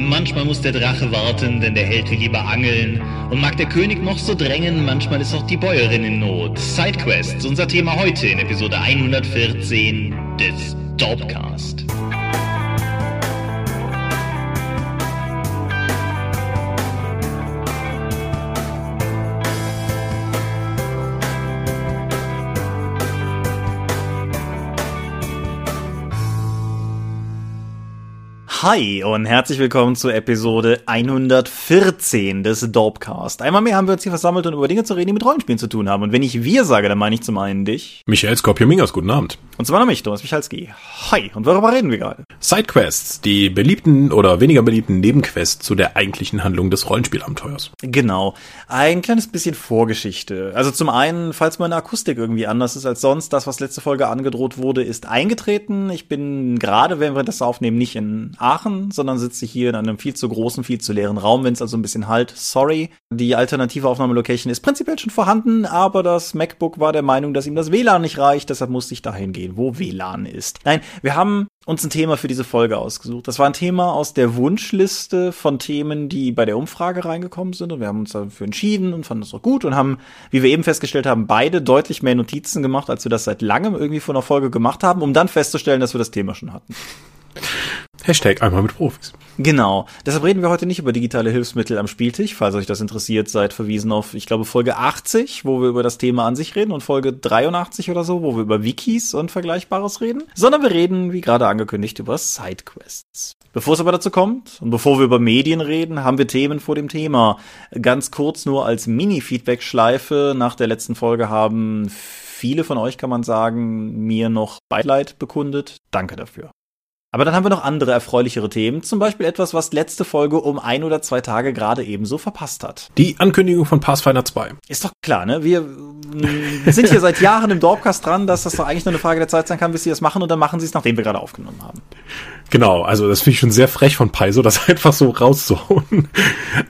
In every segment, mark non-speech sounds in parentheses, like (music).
Manchmal muss der Drache warten, denn der Held will lieber angeln. Und mag der König noch so drängen, manchmal ist auch die Bäuerin in Not. Sidequests, unser Thema heute in Episode 114 des Dorpcast. Hi und herzlich willkommen zur Episode 114 des Dorpcast. Einmal mehr haben wir uns hier versammelt, um über Dinge zu reden, die mit Rollenspielen zu tun haben. Und wenn ich wir sage, dann meine ich zum einen dich. Michael Skopje-Mingers, guten Abend. Und zum anderen mich, Thomas Michalski. Hi, und worüber reden wir gerade? Sidequests, die beliebten oder weniger beliebten Nebenquests zu der eigentlichen Handlung des Rollenspielabenteuers. Genau. Ein kleines bisschen Vorgeschichte. Also zum einen, falls meine Akustik irgendwie anders ist als sonst, das, was letzte Folge angedroht wurde, ist eingetreten. Ich bin gerade, wenn wir das aufnehmen, nicht in Aachen, sondern sitze hier in einem viel zu großen, viel zu leeren Raum, wenn es also ein bisschen halt. Sorry. Die alternative Aufnahmelocation ist prinzipiell schon vorhanden, aber das MacBook war der Meinung, dass ihm das WLAN nicht reicht, deshalb musste ich dahin gehen, wo WLAN ist. Nein, wir haben uns ein Thema für diese Folge ausgesucht. Das war ein Thema aus der Wunschliste von Themen, die bei der Umfrage reingekommen sind und wir haben uns dafür entschieden und fanden das auch gut und haben, wie wir eben festgestellt haben, beide deutlich mehr Notizen gemacht, als wir das seit langem irgendwie von einer Folge gemacht haben, um dann festzustellen, dass wir das Thema schon hatten. Hashtag einmal mit Profis. Genau. Deshalb reden wir heute nicht über digitale Hilfsmittel am Spieltisch. Falls euch das interessiert, seid verwiesen auf, ich glaube, Folge 80, wo wir über das Thema an sich reden und Folge 83 oder so, wo wir über Wikis und Vergleichbares reden. Sondern wir reden, wie gerade angekündigt, über Sidequests. Bevor es aber dazu kommt und bevor wir über Medien reden, haben wir Themen vor dem Thema. Ganz kurz nur als Mini-Feedback-Schleife. Nach der letzten Folge haben viele von euch, kann man sagen, mir noch Beileid bekundet. Danke dafür. Aber dann haben wir noch andere erfreulichere Themen, zum Beispiel etwas, was letzte Folge um ein oder zwei Tage gerade ebenso verpasst hat. Die Ankündigung von Pathfinder 2. Ist doch klar, ne? Wir sind hier seit Jahren im Dorpcast dran, dass das doch eigentlich nur eine Frage der Zeit sein kann, bis sie das machen und dann machen sie es, nachdem wir gerade aufgenommen haben. Genau, also das finde ich schon sehr frech von Paizo, das (laughs) einfach so rauszuhauen.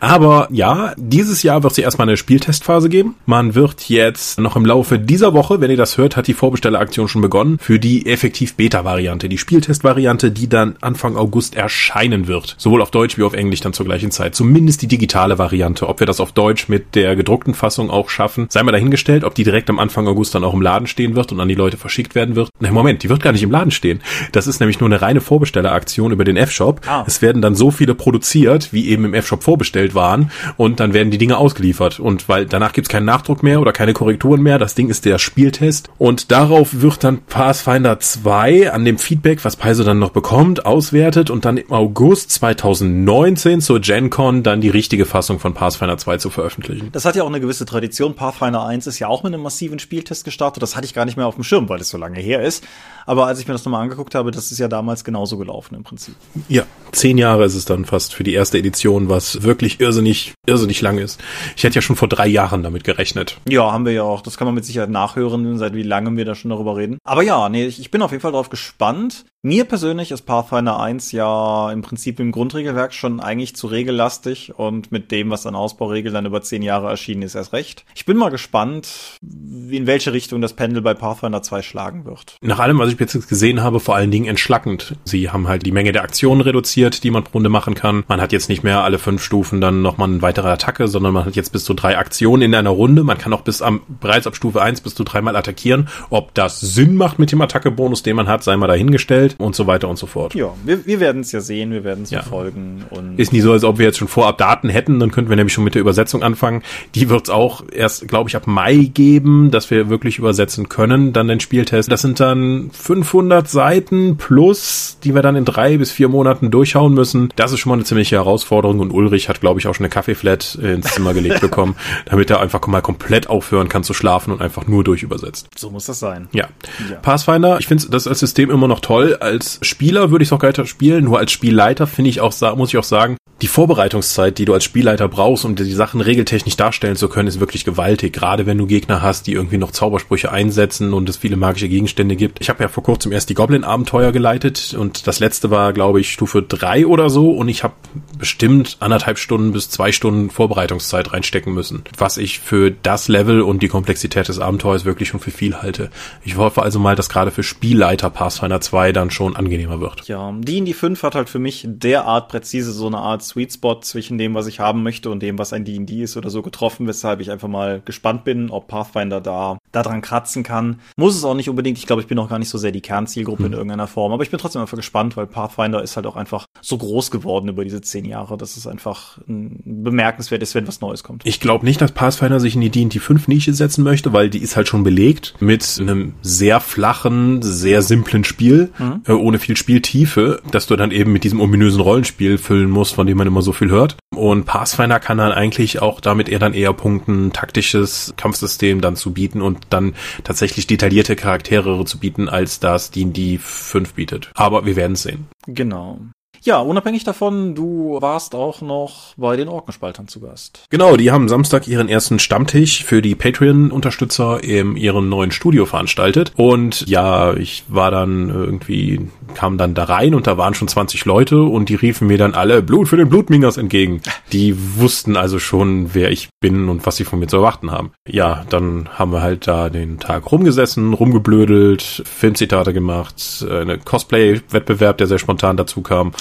Aber ja, dieses Jahr wird es erstmal eine Spieltestphase geben. Man wird jetzt noch im Laufe dieser Woche, wenn ihr das hört, hat die Vorbestelleraktion schon begonnen für die effektiv Beta-Variante, die Spieltest-Variante, die dann Anfang August erscheinen wird. Sowohl auf Deutsch wie auf Englisch dann zur gleichen Zeit. Zumindest die digitale Variante. Ob wir das auf Deutsch mit der gedruckten Fassung auch schaffen, sei mal dahingestellt, ob die direkt am Anfang August dann auch im Laden stehen wird und an die Leute verschickt werden wird. Na, Moment, die wird gar nicht im Laden stehen. Das ist nämlich nur eine reine Vorbestelleraktion über den F-Shop. Ah. Es werden dann so viele produziert, wie eben im F-Shop vorbestellt waren und dann werden die Dinge ausgeliefert. Und weil danach gibt's keinen Nachdruck mehr oder keine Korrekturen mehr, das Ding ist der Spieltest und darauf wird dann Pathfinder 2 an dem Feedback, was Paizo dann noch bekommt, auswertet und dann im August 2019 zur GenCon dann die richtige Fassung von Pathfinder 2 zu veröffentlichen. Das hat ja auch eine gewisse Tradition. Pathfinder 1 ist ja auch mit einem massiven Spieltest gestartet. Das hatte ich gar nicht mehr auf dem Schirm, weil es so lange her ist. Aber als ich mir das nochmal angeguckt habe, das ist ja damals genauso gelaufen im Prinzip. Ja, zehn Jahre ist es dann fast für die erste Edition, was wirklich irrsinnig, irrsinnig lang ist. Ich hätte ja schon vor drei Jahren damit gerechnet. Ja, haben wir ja auch. Das kann man mit Sicherheit nachhören, seit wie lange wir da schon darüber reden. Aber ja, nee, ich bin auf jeden Fall drauf gespannt. Mir persönlich ist Pathfinder 1 ja im Prinzip im Grundregelwerk schon eigentlich zu regellastig und mit dem, was an Ausbauregeln dann über zehn Jahre erschienen ist, erst recht. Ich bin mal gespannt, in welche Richtung das Pendel bei Pathfinder 2 schlagen wird. Nach allem, was ich jetzt gesehen habe, vor allen Dingen entschlackend. Sie haben halt die Menge der Aktionen reduziert, die man pro Runde machen kann. Man hat jetzt nicht mehr alle fünf Stufen dann nochmal eine weitere Attacke, sondern man hat jetzt bis zu drei Aktionen in einer Runde. Man kann auch bis am, bereits ab Stufe 1 bis zu dreimal attackieren. Ob das Sinn macht mit dem Attackebonus, den man hat, sei mal dahingestellt und so weiter und so fort. Ja, wir, wir werden es ja sehen, wir werden es ja. verfolgen. Und ist nicht so, als ob wir jetzt schon vorab Daten hätten, dann könnten wir nämlich schon mit der Übersetzung anfangen. Die wird es auch erst, glaube ich, ab Mai geben, dass wir wirklich übersetzen können, dann den Spieltest. Das sind dann 500 Seiten plus, die wir dann in drei bis vier Monaten durchhauen müssen. Das ist schon mal eine ziemliche Herausforderung und Ulrich hat, glaube ich, auch schon eine Kaffeeflat ins Zimmer gelegt (laughs) bekommen, damit er einfach mal komplett aufhören kann zu schlafen und einfach nur durchübersetzt. So muss das sein. Ja. ja. Pathfinder, ich finde das als System immer noch toll. Als Spieler würde ich es auch weiter spielen, nur als Spielleiter finde ich auch, muss ich auch sagen, die Vorbereitungszeit, die du als Spielleiter brauchst, um die Sachen regeltechnisch darstellen zu können, ist wirklich gewaltig. Gerade wenn du Gegner hast, die irgendwie noch Zaubersprüche einsetzen und es viele magische Gegenstände gibt. Ich habe ja vor kurzem erst die Goblin-Abenteuer geleitet und das letzte war, glaube ich, Stufe drei oder so und ich habe bestimmt anderthalb Stunden bis zwei Stunden Vorbereitungszeit reinstecken müssen, was ich für das Level und die Komplexität des Abenteuers wirklich schon für viel halte. Ich hoffe also mal, dass gerade für Spielleiter Pathfinder 2 dann schon angenehmer wird. Ja, die in die 5 hat halt für mich derart präzise so eine Art Sweet Spot zwischen dem, was ich haben möchte und dem, was ein D&D ist oder so getroffen, weshalb ich einfach mal gespannt bin, ob Pathfinder da daran kratzen kann. Muss es auch nicht unbedingt. Ich glaube, ich bin auch gar nicht so sehr die Kernzielgruppe hm. in irgendeiner Form, aber ich bin trotzdem einfach gespannt, weil Pathfinder ist halt auch einfach so groß geworden über diese zehn Jahre, dass es einfach bemerkenswert ist, wenn was Neues kommt. Ich glaube nicht, dass Pathfinder sich in die D&D 5 Nische setzen möchte, weil die ist halt schon belegt mit einem sehr flachen, sehr simplen Spiel, mhm. Äh, ohne viel Spieltiefe, dass du dann eben mit diesem ominösen Rollenspiel füllen musst, von dem man immer so viel hört. Und Pathfinder kann dann eigentlich auch damit eher dann eher punkten, taktisches Kampfsystem dann zu bieten und dann tatsächlich detaillierte Charaktere zu bieten, als das D&D 5 bietet. Aber wir werden es sehen. Genau. Ja, unabhängig davon, du warst auch noch bei den Orkenspaltern zu Gast. Genau, die haben Samstag ihren ersten Stammtisch für die Patreon-Unterstützer in ihrem neuen Studio veranstaltet. Und ja, ich war dann irgendwie, kam dann da rein und da waren schon 20 Leute und die riefen mir dann alle Blut für den Blutmingers entgegen. Die wussten also schon, wer ich bin und was sie von mir zu erwarten haben. Ja, dann haben wir halt da den Tag rumgesessen, rumgeblödelt, Filmzitate gemacht, eine Cosplay-Wettbewerb, der sehr spontan dazu kam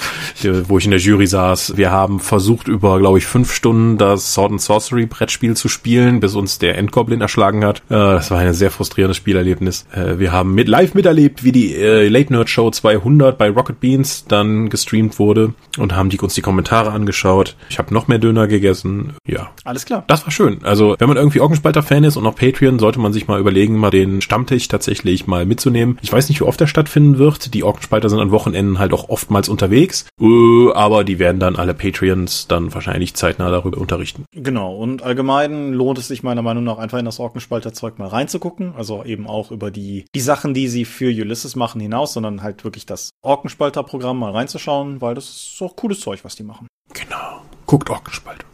wo ich in der Jury saß. Wir haben versucht, über, glaube ich, fünf Stunden das Sword and Sorcery Brettspiel zu spielen, bis uns der Endgoblin erschlagen hat. Äh, das war ein sehr frustrierendes Spielerlebnis. Äh, wir haben mit live miterlebt, wie die äh, Late Nerd Show 200 bei Rocket Beans dann gestreamt wurde und haben die, uns die Kommentare angeschaut. Ich habe noch mehr Döner gegessen. Ja. Alles klar. Das war schön. Also, wenn man irgendwie Orkenspalter-Fan ist und noch Patreon, sollte man sich mal überlegen, mal den Stammtisch tatsächlich mal mitzunehmen. Ich weiß nicht, wie oft der stattfinden wird. Die Orkenspalter sind an Wochenenden halt auch oftmals unterwegs unterwegs, äh, aber die werden dann alle Patreons dann wahrscheinlich zeitnah darüber unterrichten. Genau, und allgemein lohnt es sich meiner Meinung nach einfach in das Orkenspalter-Zeug mal reinzugucken, also eben auch über die, die Sachen, die sie für Ulysses machen hinaus, sondern halt wirklich das Orkenspalter-Programm mal reinzuschauen, weil das ist auch cooles Zeug, was die machen. Genau. Guckt Orkenspalter.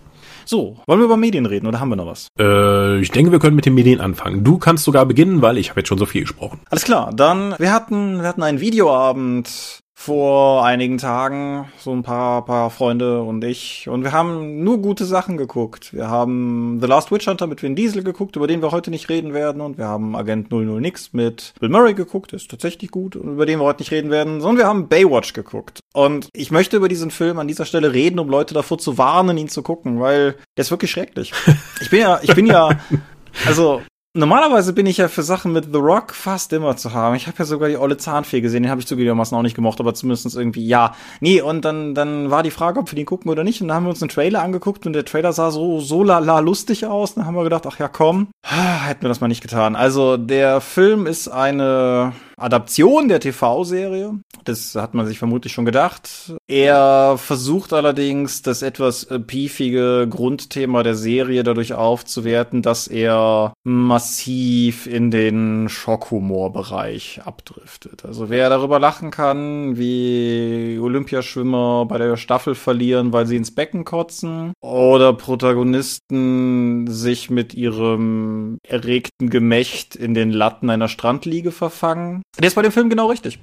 So, wollen wir über Medien reden oder haben wir noch was? Äh, ich denke, wir können mit den Medien anfangen. Du kannst sogar beginnen, weil ich habe jetzt schon so viel gesprochen. Alles klar, dann wir hatten wir hatten einen Videoabend vor einigen Tagen, so ein paar, paar Freunde und ich. Und wir haben nur gute Sachen geguckt. Wir haben The Last Witch Hunter mit Vin Diesel geguckt, über den wir heute nicht reden werden. Und wir haben Agent 00 Nix mit Bill Murray geguckt, ist tatsächlich gut, und über den wir heute nicht reden werden. Sondern wir haben Baywatch geguckt. Und ich möchte über diesen Film an dieser Stelle reden, um Leute davor zu warnen, ihn zu gucken, weil der ist wirklich schrecklich. Ich bin ja, ich bin ja, (laughs) also Normalerweise bin ich ja für Sachen mit The Rock fast immer zu haben. Ich habe ja sogar die olle Zahnfee gesehen, den habe ich zugegebenermaßen auch nicht gemocht, aber zumindest irgendwie ja. Nee, und dann, dann war die Frage, ob wir den gucken oder nicht. Und dann haben wir uns einen Trailer angeguckt und der Trailer sah so, so lala lustig aus. Dann haben wir gedacht, ach ja, komm, (sighs) hätten wir das mal nicht getan. Also der Film ist eine Adaption der TV-Serie. Das hat man sich vermutlich schon gedacht. Er versucht allerdings, das etwas äh, piefige Grundthema der Serie dadurch aufzuwerten, dass er massiv in den Schockhumor-Bereich abdriftet. Also wer darüber lachen kann, wie Olympiaschwimmer bei der Staffel verlieren, weil sie ins Becken kotzen, oder Protagonisten sich mit ihrem erregten Gemächt in den Latten einer Strandliege verfangen, der ist bei dem Film genau richtig.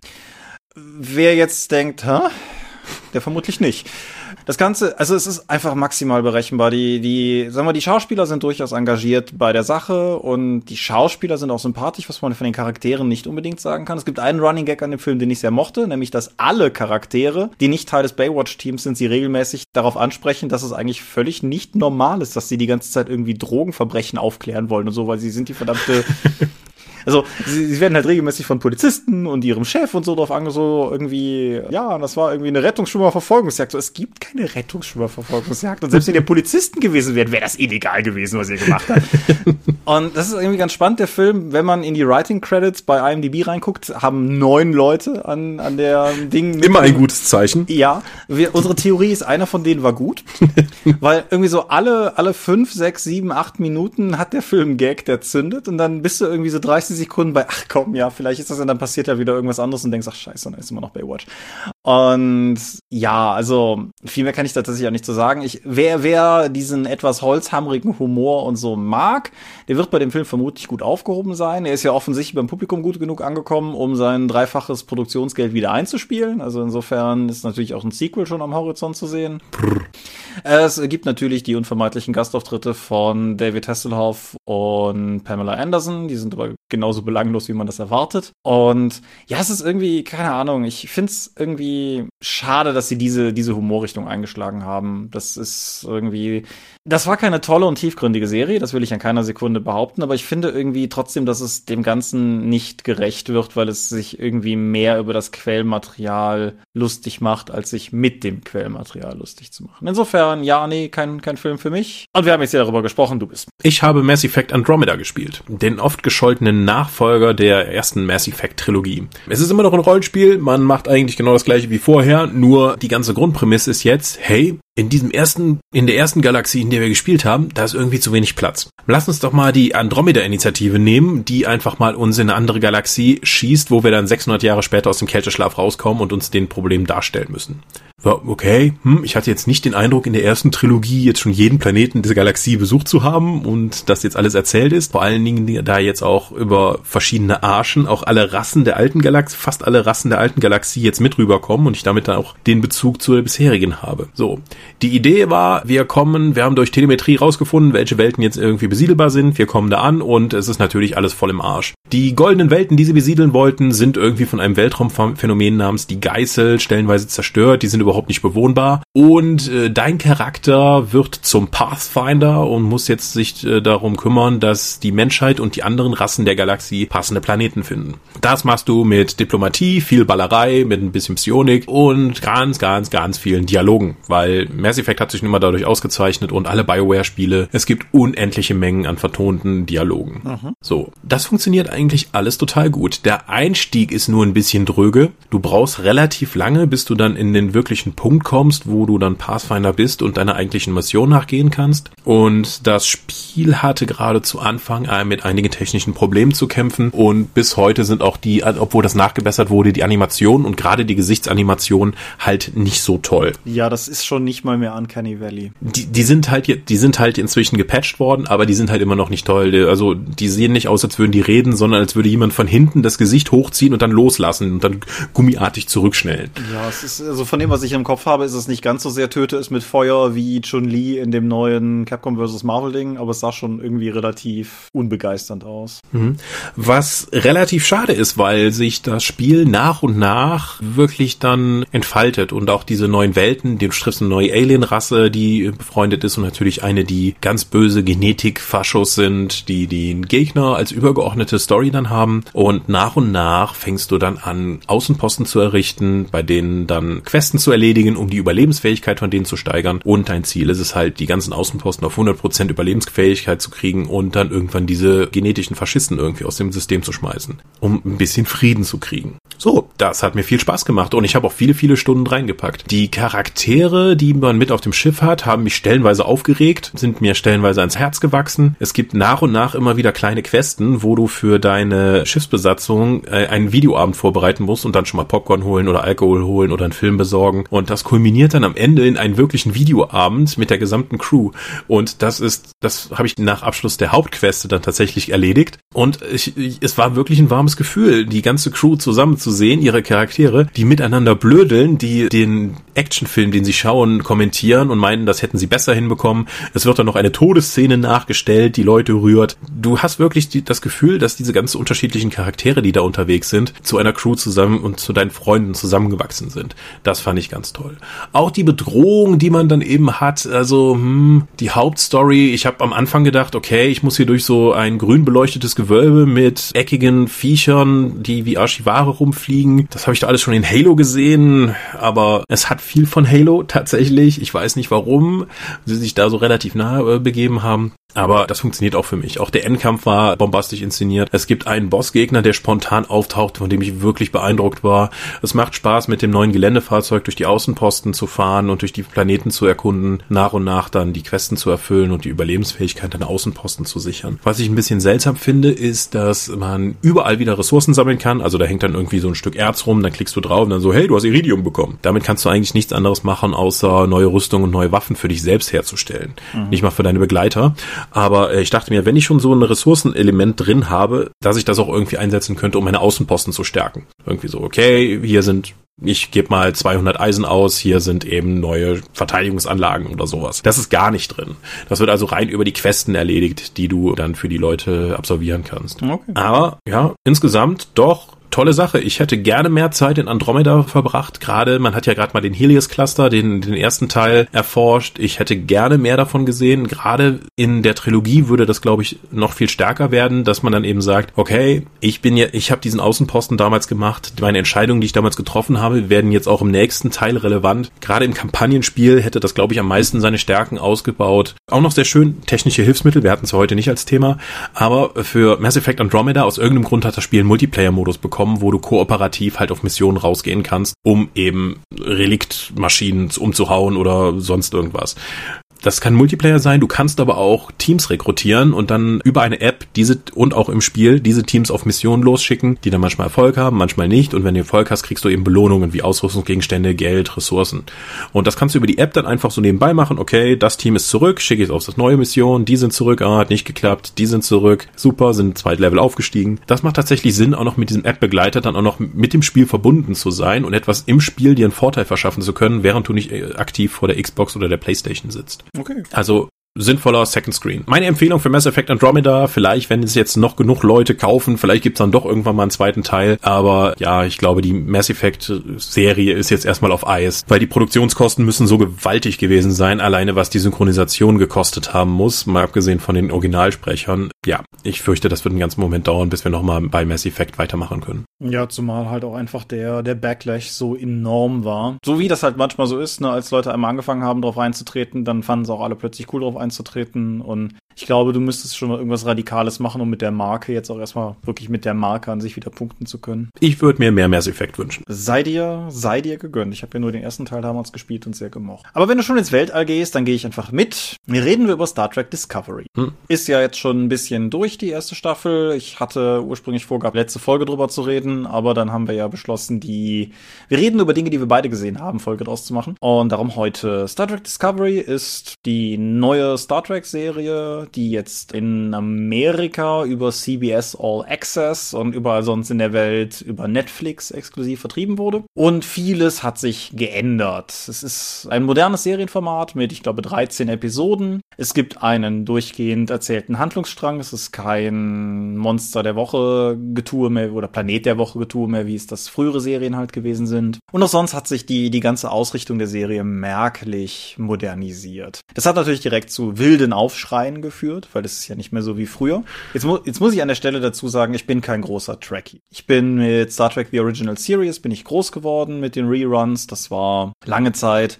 Wer jetzt denkt, hä? Der vermutlich nicht. Das Ganze, also es ist einfach maximal berechenbar. Die, die, sagen wir, die Schauspieler sind durchaus engagiert bei der Sache und die Schauspieler sind auch sympathisch, was man von den Charakteren nicht unbedingt sagen kann. Es gibt einen Running Gag an dem Film, den ich sehr mochte, nämlich, dass alle Charaktere, die nicht Teil des Baywatch-Teams sind, sie regelmäßig darauf ansprechen, dass es eigentlich völlig nicht normal ist, dass sie die ganze Zeit irgendwie Drogenverbrechen aufklären wollen und so, weil sie sind die verdammte (laughs) also sie, sie werden halt regelmäßig von Polizisten und ihrem Chef und so drauf ange, so irgendwie, ja, das war irgendwie eine Rettungsschwimmerverfolgungsjagd. So, es gibt keine Rettungsschwimmerverfolgungsjagd. Und selbst wenn ihr Polizisten gewesen wären, wäre das illegal gewesen, was ihr gemacht habt. (laughs) und das ist irgendwie ganz spannend, der Film, wenn man in die Writing Credits bei IMDb reinguckt, haben neun Leute an, an der Ding. Immer ein gutes Zeichen. Ja, wir, unsere Theorie ist, einer von denen war gut. (laughs) weil irgendwie so alle, alle fünf, sechs, sieben, acht Minuten hat der Film Gag, der zündet und dann bist du irgendwie so 30 30 Sekunden bei, ach komm, ja, vielleicht ist das und dann passiert ja wieder irgendwas anderes und denkst, ach scheiße, dann ist immer noch Baywatch. Und ja, also viel mehr kann ich tatsächlich auch nicht zu sagen. Ich, wer, wer diesen etwas holzhammerigen Humor und so mag, der wird bei dem Film vermutlich gut aufgehoben sein. Er ist ja offensichtlich beim Publikum gut genug angekommen, um sein dreifaches Produktionsgeld wieder einzuspielen. Also insofern ist natürlich auch ein Sequel schon am Horizont zu sehen. Brr. Es gibt natürlich die unvermeidlichen Gastauftritte von David Hasselhoff und Pamela Anderson. Die sind aber genauso belanglos, wie man das erwartet. Und ja, es ist irgendwie, keine Ahnung, ich finde es irgendwie schade, dass sie diese, diese Humorrichtung eingeschlagen haben. Das ist irgendwie, das war keine tolle und tiefgründige Serie, das will ich an keiner Sekunde behaupten, aber ich finde irgendwie trotzdem, dass es dem Ganzen nicht gerecht wird, weil es sich irgendwie mehr über das Quellmaterial lustig macht, als sich mit dem Quellmaterial lustig zu machen. Insofern, ja, nee, kein, kein Film für mich. Und wir haben jetzt ja darüber gesprochen, du bist. Ich habe Mass Effect Andromeda gespielt, den oft gescholtenen Nachfolger der ersten Mass Effect Trilogie. Es ist immer noch ein Rollenspiel, man macht eigentlich genau das gleiche wie vorher, nur die ganze Grundprämisse ist jetzt, hey, in diesem ersten, in der ersten Galaxie, in der wir gespielt haben, da ist irgendwie zu wenig Platz. Lass uns doch mal die Andromeda-Initiative nehmen, die einfach mal uns in eine andere Galaxie schießt, wo wir dann 600 Jahre später aus dem Kälteschlaf rauskommen und uns den Problem darstellen müssen okay, hm, ich hatte jetzt nicht den Eindruck, in der ersten Trilogie jetzt schon jeden Planeten dieser Galaxie besucht zu haben und dass jetzt alles erzählt ist. Vor allen Dingen da jetzt auch über verschiedene Arschen auch alle Rassen der alten Galaxie, fast alle Rassen der alten Galaxie jetzt mit rüberkommen und ich damit dann auch den Bezug zur bisherigen habe. So, die Idee war, wir kommen, wir haben durch Telemetrie rausgefunden, welche Welten jetzt irgendwie besiedelbar sind. Wir kommen da an und es ist natürlich alles voll im Arsch. Die goldenen Welten, die sie besiedeln wollten, sind irgendwie von einem Weltraumphänomen namens die Geißel stellenweise zerstört. Die sind überhaupt nicht bewohnbar. Und äh, dein Charakter wird zum Pathfinder und muss jetzt sich äh, darum kümmern, dass die Menschheit und die anderen Rassen der Galaxie passende Planeten finden. Das machst du mit Diplomatie, viel Ballerei, mit ein bisschen Psionik und ganz, ganz, ganz vielen Dialogen, weil Mass Effect hat sich immer dadurch ausgezeichnet und alle Bioware-Spiele, es gibt unendliche Mengen an vertonten Dialogen. Mhm. So, das funktioniert eigentlich alles total gut. Der Einstieg ist nur ein bisschen dröge. Du brauchst relativ lange, bis du dann in den wirklich wirklichen Punkt kommst, wo du dann Pathfinder bist und deiner eigentlichen Mission nachgehen kannst. Und das Spiel hatte gerade zu Anfang mit einigen technischen Problemen zu kämpfen und bis heute sind auch die, obwohl das nachgebessert wurde, die Animationen und gerade die Gesichtsanimation halt nicht so toll. Ja, das ist schon nicht mal mehr Uncanny Valley. Die, die sind halt, die sind halt inzwischen gepatcht worden, aber die sind halt immer noch nicht toll. Also die sehen nicht aus, als würden die reden, sondern als würde jemand von hinten das Gesicht hochziehen und dann loslassen und dann gummiartig zurückschnellen. Ja, es ist also von dem, was ich im Kopf habe, ist es nicht ganz so sehr töte es mit Feuer wie Chun-Li in dem neuen Capcom vs. Marvel Ding, aber es sah schon irgendwie relativ unbegeisternd aus. Mhm. Was relativ schade ist, weil sich das Spiel nach und nach wirklich dann entfaltet und auch diese neuen Welten, du triffst eine Alien-Rasse, die befreundet ist und natürlich eine, die ganz böse Genetik-Faschos sind, die den Gegner als übergeordnete Story dann haben und nach und nach fängst du dann an, Außenposten zu errichten, bei denen dann Questen zu erledigen erledigen, um die Überlebensfähigkeit von denen zu steigern. Und dein Ziel ist es halt, die ganzen Außenposten auf 100% Überlebensfähigkeit zu kriegen und dann irgendwann diese genetischen Faschisten irgendwie aus dem System zu schmeißen, um ein bisschen Frieden zu kriegen. So, das hat mir viel Spaß gemacht und ich habe auch viele, viele Stunden reingepackt. Die Charaktere, die man mit auf dem Schiff hat, haben mich stellenweise aufgeregt, sind mir stellenweise ans Herz gewachsen. Es gibt nach und nach immer wieder kleine Questen, wo du für deine Schiffsbesatzung äh, einen Videoabend vorbereiten musst und dann schon mal Popcorn holen oder Alkohol holen oder einen Film besorgen und das kulminiert dann am Ende in einen wirklichen Videoabend mit der gesamten Crew. Und das ist, das habe ich nach Abschluss der Hauptqueste dann tatsächlich erledigt. Und ich, es war wirklich ein warmes Gefühl, die ganze Crew zusammen zu sehen, ihre Charaktere, die miteinander blödeln, die den Actionfilm, den sie schauen, kommentieren und meinen, das hätten sie besser hinbekommen. Es wird dann noch eine Todesszene nachgestellt, die Leute rührt. Du hast wirklich die, das Gefühl, dass diese ganz unterschiedlichen Charaktere, die da unterwegs sind, zu einer Crew zusammen und zu deinen Freunden zusammengewachsen sind. Das fand ich ganz toll. Auch die Bedrohung, die man dann eben hat, also hm, die Hauptstory, ich habe am Anfang gedacht, okay, ich muss hier durch so ein grün beleuchtetes Gewölbe mit eckigen Viechern, die wie Archivare rumfliegen. Das habe ich da alles schon in Halo gesehen, aber es hat viel von Halo tatsächlich. Ich weiß nicht warum sie sich da so relativ nahe äh, begeben haben. Aber das funktioniert auch für mich. Auch der Endkampf war bombastisch inszeniert. Es gibt einen Bossgegner, der spontan auftaucht, von dem ich wirklich beeindruckt war. Es macht Spaß, mit dem neuen Geländefahrzeug durch die Außenposten zu fahren und durch die Planeten zu erkunden, nach und nach dann die Questen zu erfüllen und die Überlebensfähigkeit deiner Außenposten zu sichern. Was ich ein bisschen seltsam finde, ist, dass man überall wieder Ressourcen sammeln kann. Also da hängt dann irgendwie so ein Stück Erz rum, dann klickst du drauf und dann so, hey, du hast Iridium bekommen. Damit kannst du eigentlich nichts anderes machen, außer neue Rüstung und neue Waffen für dich selbst herzustellen. Mhm. Nicht mal für deine Begleiter. Aber äh, ich dachte mir, wenn ich schon so ein Ressourcenelement drin habe, dass ich das auch irgendwie einsetzen könnte, um meine Außenposten zu stärken. Irgendwie so, okay, hier sind ich gebe mal 200 Eisen aus, hier sind eben neue Verteidigungsanlagen oder sowas. Das ist gar nicht drin. Das wird also rein über die Questen erledigt, die du dann für die Leute absolvieren kannst. Okay. Aber ja, insgesamt doch tolle Sache. Ich hätte gerne mehr Zeit in Andromeda verbracht. Gerade, man hat ja gerade mal den Helios Cluster, den, den ersten Teil erforscht. Ich hätte gerne mehr davon gesehen. Gerade in der Trilogie würde das, glaube ich, noch viel stärker werden, dass man dann eben sagt, okay, ich bin ja, ich habe diesen Außenposten damals gemacht. Meine Entscheidungen, die ich damals getroffen habe, werden jetzt auch im nächsten Teil relevant. Gerade im Kampagnenspiel hätte das, glaube ich, am meisten seine Stärken ausgebaut. Auch noch sehr schön technische Hilfsmittel. Wir hatten es heute nicht als Thema, aber für Mass Effect Andromeda aus irgendeinem Grund hat das Spiel einen Multiplayer-Modus bekommen bekommen, wo du kooperativ halt auf Missionen rausgehen kannst, um eben Reliktmaschinen umzuhauen oder sonst irgendwas. Das kann Multiplayer sein, du kannst aber auch Teams rekrutieren und dann über eine App diese und auch im Spiel diese Teams auf Missionen losschicken, die dann manchmal Erfolg haben, manchmal nicht. Und wenn du Erfolg hast, kriegst du eben Belohnungen wie Ausrüstungsgegenstände, Geld, Ressourcen. Und das kannst du über die App dann einfach so nebenbei machen. Okay, das Team ist zurück, schicke ich auf das neue Mission, die sind zurück, ah, hat nicht geklappt, die sind zurück, super, sind zweit Level aufgestiegen. Das macht tatsächlich Sinn, auch noch mit diesem App-Begleiter dann auch noch mit dem Spiel verbunden zu sein und etwas im Spiel dir einen Vorteil verschaffen zu können, während du nicht äh, aktiv vor der Xbox oder der Playstation sitzt. Okay. Also sinnvoller Second Screen. Meine Empfehlung für Mass Effect Andromeda, vielleicht, wenn es jetzt noch genug Leute kaufen, vielleicht gibt's dann doch irgendwann mal einen zweiten Teil. Aber ja, ich glaube, die Mass Effect Serie ist jetzt erstmal auf Eis, weil die Produktionskosten müssen so gewaltig gewesen sein, alleine was die Synchronisation gekostet haben muss, mal abgesehen von den Originalsprechern. Ja, ich fürchte, das wird einen ganzen Moment dauern, bis wir nochmal bei Mass Effect weitermachen können. Ja, zumal halt auch einfach der, der Backlash so enorm war. So wie das halt manchmal so ist, ne, als Leute einmal angefangen haben, drauf reinzutreten, dann fanden sie auch alle plötzlich cool drauf einzutreten. Und ich glaube, du müsstest schon mal irgendwas Radikales machen, um mit der Marke jetzt auch erstmal wirklich mit der Marke an sich wieder punkten zu können. Ich würde mir mehr Mass Effect wünschen. Sei dir, sei dir gegönnt. Ich habe ja nur den ersten Teil damals gespielt und sehr gemocht. Aber wenn du schon ins Weltall gehst, dann gehe ich einfach mit. Wir reden wir über Star Trek Discovery. Hm. Ist ja jetzt schon ein bisschen durch die erste Staffel. Ich hatte ursprünglich vorgehabt, letzte Folge drüber zu reden, aber dann haben wir ja beschlossen, die, wir reden über Dinge, die wir beide gesehen haben, Folge draus zu machen. Und darum heute Star Trek Discovery ist die neue Star Trek Serie, die jetzt in Amerika über CBS All Access und überall sonst in der Welt über Netflix exklusiv vertrieben wurde. Und vieles hat sich geändert. Es ist ein modernes Serienformat mit, ich glaube, 13 Episoden. Es gibt einen durchgehend erzählten Handlungsstrang. Es ist kein Monster der Woche Getue mehr oder Planet der Woche Getue mehr, wie es das frühere Serien halt gewesen sind. Und auch sonst hat sich die, die ganze Ausrichtung der Serie merklich modernisiert. Das hat natürlich direkt zu wilden Aufschreien geführt, weil das ist ja nicht mehr so wie früher. Jetzt, mu jetzt muss ich an der Stelle dazu sagen, ich bin kein großer Trekkie. Ich bin mit Star Trek The Original Series bin ich groß geworden mit den Reruns. Das war lange Zeit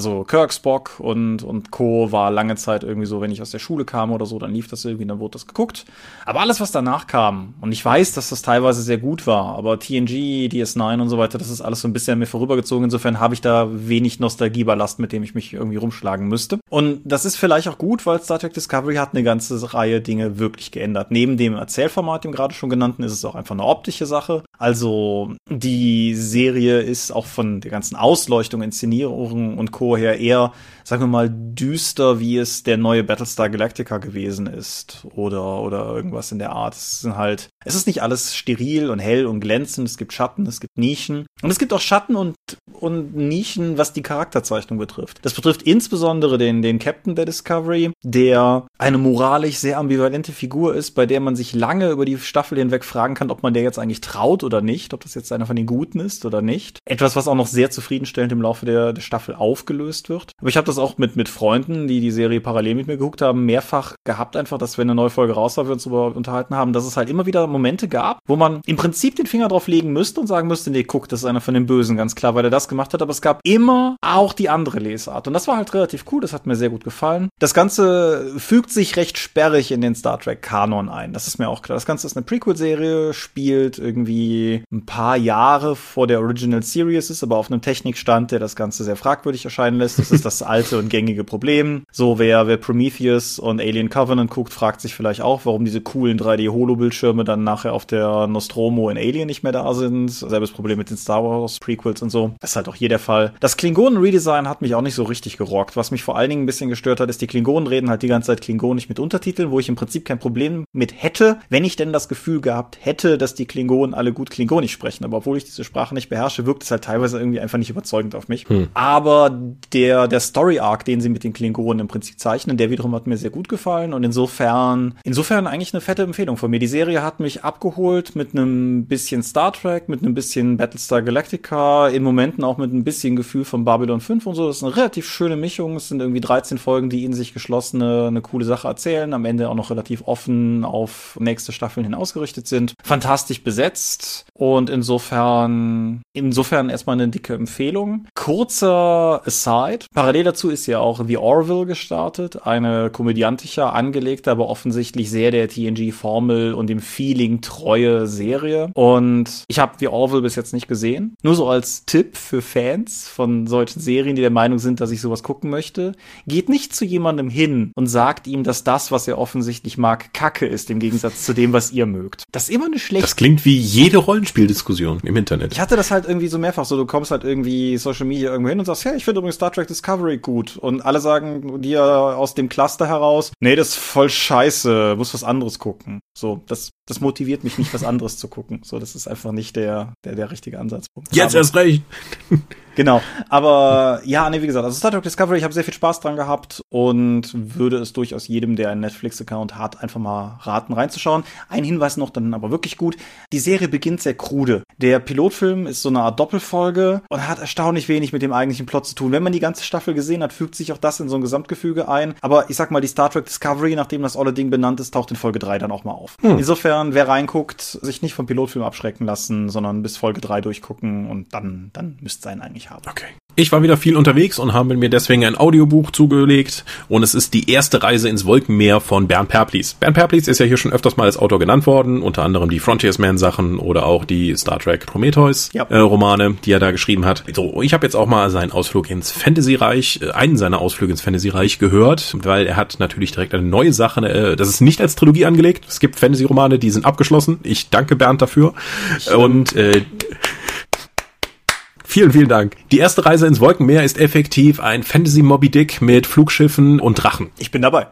also Kirk, Spock und, und Co. war lange Zeit irgendwie so, wenn ich aus der Schule kam oder so, dann lief das irgendwie, dann wurde das geguckt. Aber alles, was danach kam, und ich weiß, dass das teilweise sehr gut war, aber TNG, DS9 und so weiter, das ist alles so ein bisschen mir vorübergezogen. Insofern habe ich da wenig Nostalgieballast, mit dem ich mich irgendwie rumschlagen müsste. Und das ist vielleicht auch gut, weil Star Trek Discovery hat eine ganze Reihe Dinge wirklich geändert. Neben dem Erzählformat, dem gerade schon genannten, ist es auch einfach eine optische Sache. Also die Serie ist auch von der ganzen Ausleuchtung, Inszenierung und Co. her eher sagen wir mal, düster, wie es der neue Battlestar Galactica gewesen ist oder, oder irgendwas in der Art. Es sind halt, es ist nicht alles steril und hell und glänzend. Es gibt Schatten, es gibt Nischen. Und es gibt auch Schatten und, und Nischen, was die Charakterzeichnung betrifft. Das betrifft insbesondere den, den Captain der Discovery, der eine moralisch sehr ambivalente Figur ist, bei der man sich lange über die Staffel hinweg fragen kann, ob man der jetzt eigentlich traut oder nicht, ob das jetzt einer von den Guten ist oder nicht. Etwas, was auch noch sehr zufriedenstellend im Laufe der, der Staffel aufgelöst wird. Aber ich habe das auch mit, mit Freunden, die die Serie parallel mit mir geguckt haben, mehrfach gehabt einfach, dass wenn eine neue Folge raus war, wir uns darüber unterhalten haben, dass es halt immer wieder Momente gab, wo man im Prinzip den Finger drauf legen müsste und sagen müsste, nee, guck, das ist einer von den Bösen, ganz klar, weil er das gemacht hat, aber es gab immer auch die andere Lesart und das war halt relativ cool, das hat mir sehr gut gefallen. Das Ganze fügt sich recht sperrig in den Star Trek Kanon ein, das ist mir auch klar. Das Ganze ist eine Prequel-Serie, spielt irgendwie ein paar Jahre vor der Original Series ist, aber auf einem Technikstand, der das Ganze sehr fragwürdig erscheinen lässt. Das ist das (laughs) alte und gängige Problem. So, wer, wer Prometheus und Alien Covenant guckt, fragt sich vielleicht auch, warum diese coolen 3D-Holo-Bildschirme dann nachher auf der Nostromo in Alien nicht mehr da sind. Selbes Problem mit den Star Wars Prequels und so. Das ist halt auch hier der Fall. Das Klingonen-Redesign hat mich auch nicht so richtig gerockt. Was mich vor allen Dingen ein bisschen gestört hat, ist, die Klingonen reden halt die ganze Zeit klingonisch mit Untertiteln, wo ich im Prinzip kein Problem mit hätte, wenn ich denn das Gefühl gehabt hätte, dass die Klingonen alle gut klingonisch sprechen. Aber obwohl ich diese Sprache nicht beherrsche, wirkt es halt teilweise irgendwie einfach nicht überzeugend auf mich. Hm. Aber der, der Story-Arc, den sie mit den Klingonen im Prinzip zeichnen, der wiederum hat mir sehr gut gefallen und insofern, insofern eigentlich eine fette Empfehlung von mir. Die Serie hat mich abgeholt mit einem bisschen Star Trek, mit einem bisschen Battlestar Galactica, in Momenten auch mit ein bisschen Gefühl von Babylon 5 und so. Das ist eine relativ schöne Mischung. Es sind irgendwie 13 Folgen, die in sich geschlossene, eine coole Sache erzählen, am Ende auch noch relativ offen auf nächste Staffeln hin ausgerichtet sind. Fantastisch besetzt und insofern, insofern erstmal eine dicke Empfehlung. Kurzer Aside. Parallel dazu ist ja auch The Orville gestartet, eine komödiantischer angelegte, aber offensichtlich sehr der TNG-Formel und dem Feeling treue Serie. Und ich habe The Orville bis jetzt nicht gesehen. Nur so als Tipp für Fans von solchen Serien, die der Meinung sind, dass ich sowas gucken möchte. Geht nicht zu jemandem hin und sagt ihm, dass das, was er offensichtlich mag, Kacke ist, im Gegensatz zu dem, was ihr mögt. Das ist immer eine schlechte. Das klingt wie jede Rollenspieldiskussion im Internet. Ich hatte das halt irgendwie so mehrfach so, du kommst halt irgendwie Social Media irgendwo hin und sagst, ja, ich finde übrigens Star Trek Discovery gut. Und alle sagen dir aus dem Cluster heraus, nee, das ist voll scheiße, muss was anderes gucken. So, das, das motiviert mich nicht, was anderes zu gucken. So, das ist einfach nicht der, der, der richtige Ansatzpunkt. Jetzt erst recht. (laughs) Genau, aber ja, nee, wie gesagt, also Star Trek Discovery, ich habe sehr viel Spaß dran gehabt und würde es durchaus jedem, der einen Netflix-Account hat, einfach mal raten, reinzuschauen. Ein Hinweis noch, dann aber wirklich gut. Die Serie beginnt sehr krude. Der Pilotfilm ist so eine Art Doppelfolge und hat erstaunlich wenig mit dem eigentlichen Plot zu tun. Wenn man die ganze Staffel gesehen hat, fügt sich auch das in so ein Gesamtgefüge ein. Aber ich sag mal, die Star Trek Discovery, nachdem das olle Ding benannt ist, taucht in Folge 3 dann auch mal auf. Hm. Insofern, wer reinguckt, sich nicht vom Pilotfilm abschrecken lassen, sondern bis Folge 3 durchgucken und dann, dann müsste sein eigentlich haben. Okay. Ich war wieder viel unterwegs und habe mir deswegen ein Audiobuch zugelegt und es ist die erste Reise ins Wolkenmeer von Bernd Perplis. Bernd Perplis ist ja hier schon öfters mal als Autor genannt worden, unter anderem die Frontiersman Sachen oder auch die Star Trek Prometheus ja. äh, die er da geschrieben hat. So, ich habe jetzt auch mal seinen Ausflug ins Fantasy-Reich, äh, einen seiner Ausflüge ins Fantasy-Reich gehört, weil er hat natürlich direkt eine neue Sache, äh, das ist nicht als Trilogie angelegt. Es gibt Fantasy-Romane, die sind abgeschlossen. Ich danke Bernd dafür. Ich, und äh, Vielen, vielen Dank. Die erste Reise ins Wolkenmeer ist effektiv ein Fantasy Moby Dick mit Flugschiffen und Drachen. Ich bin dabei.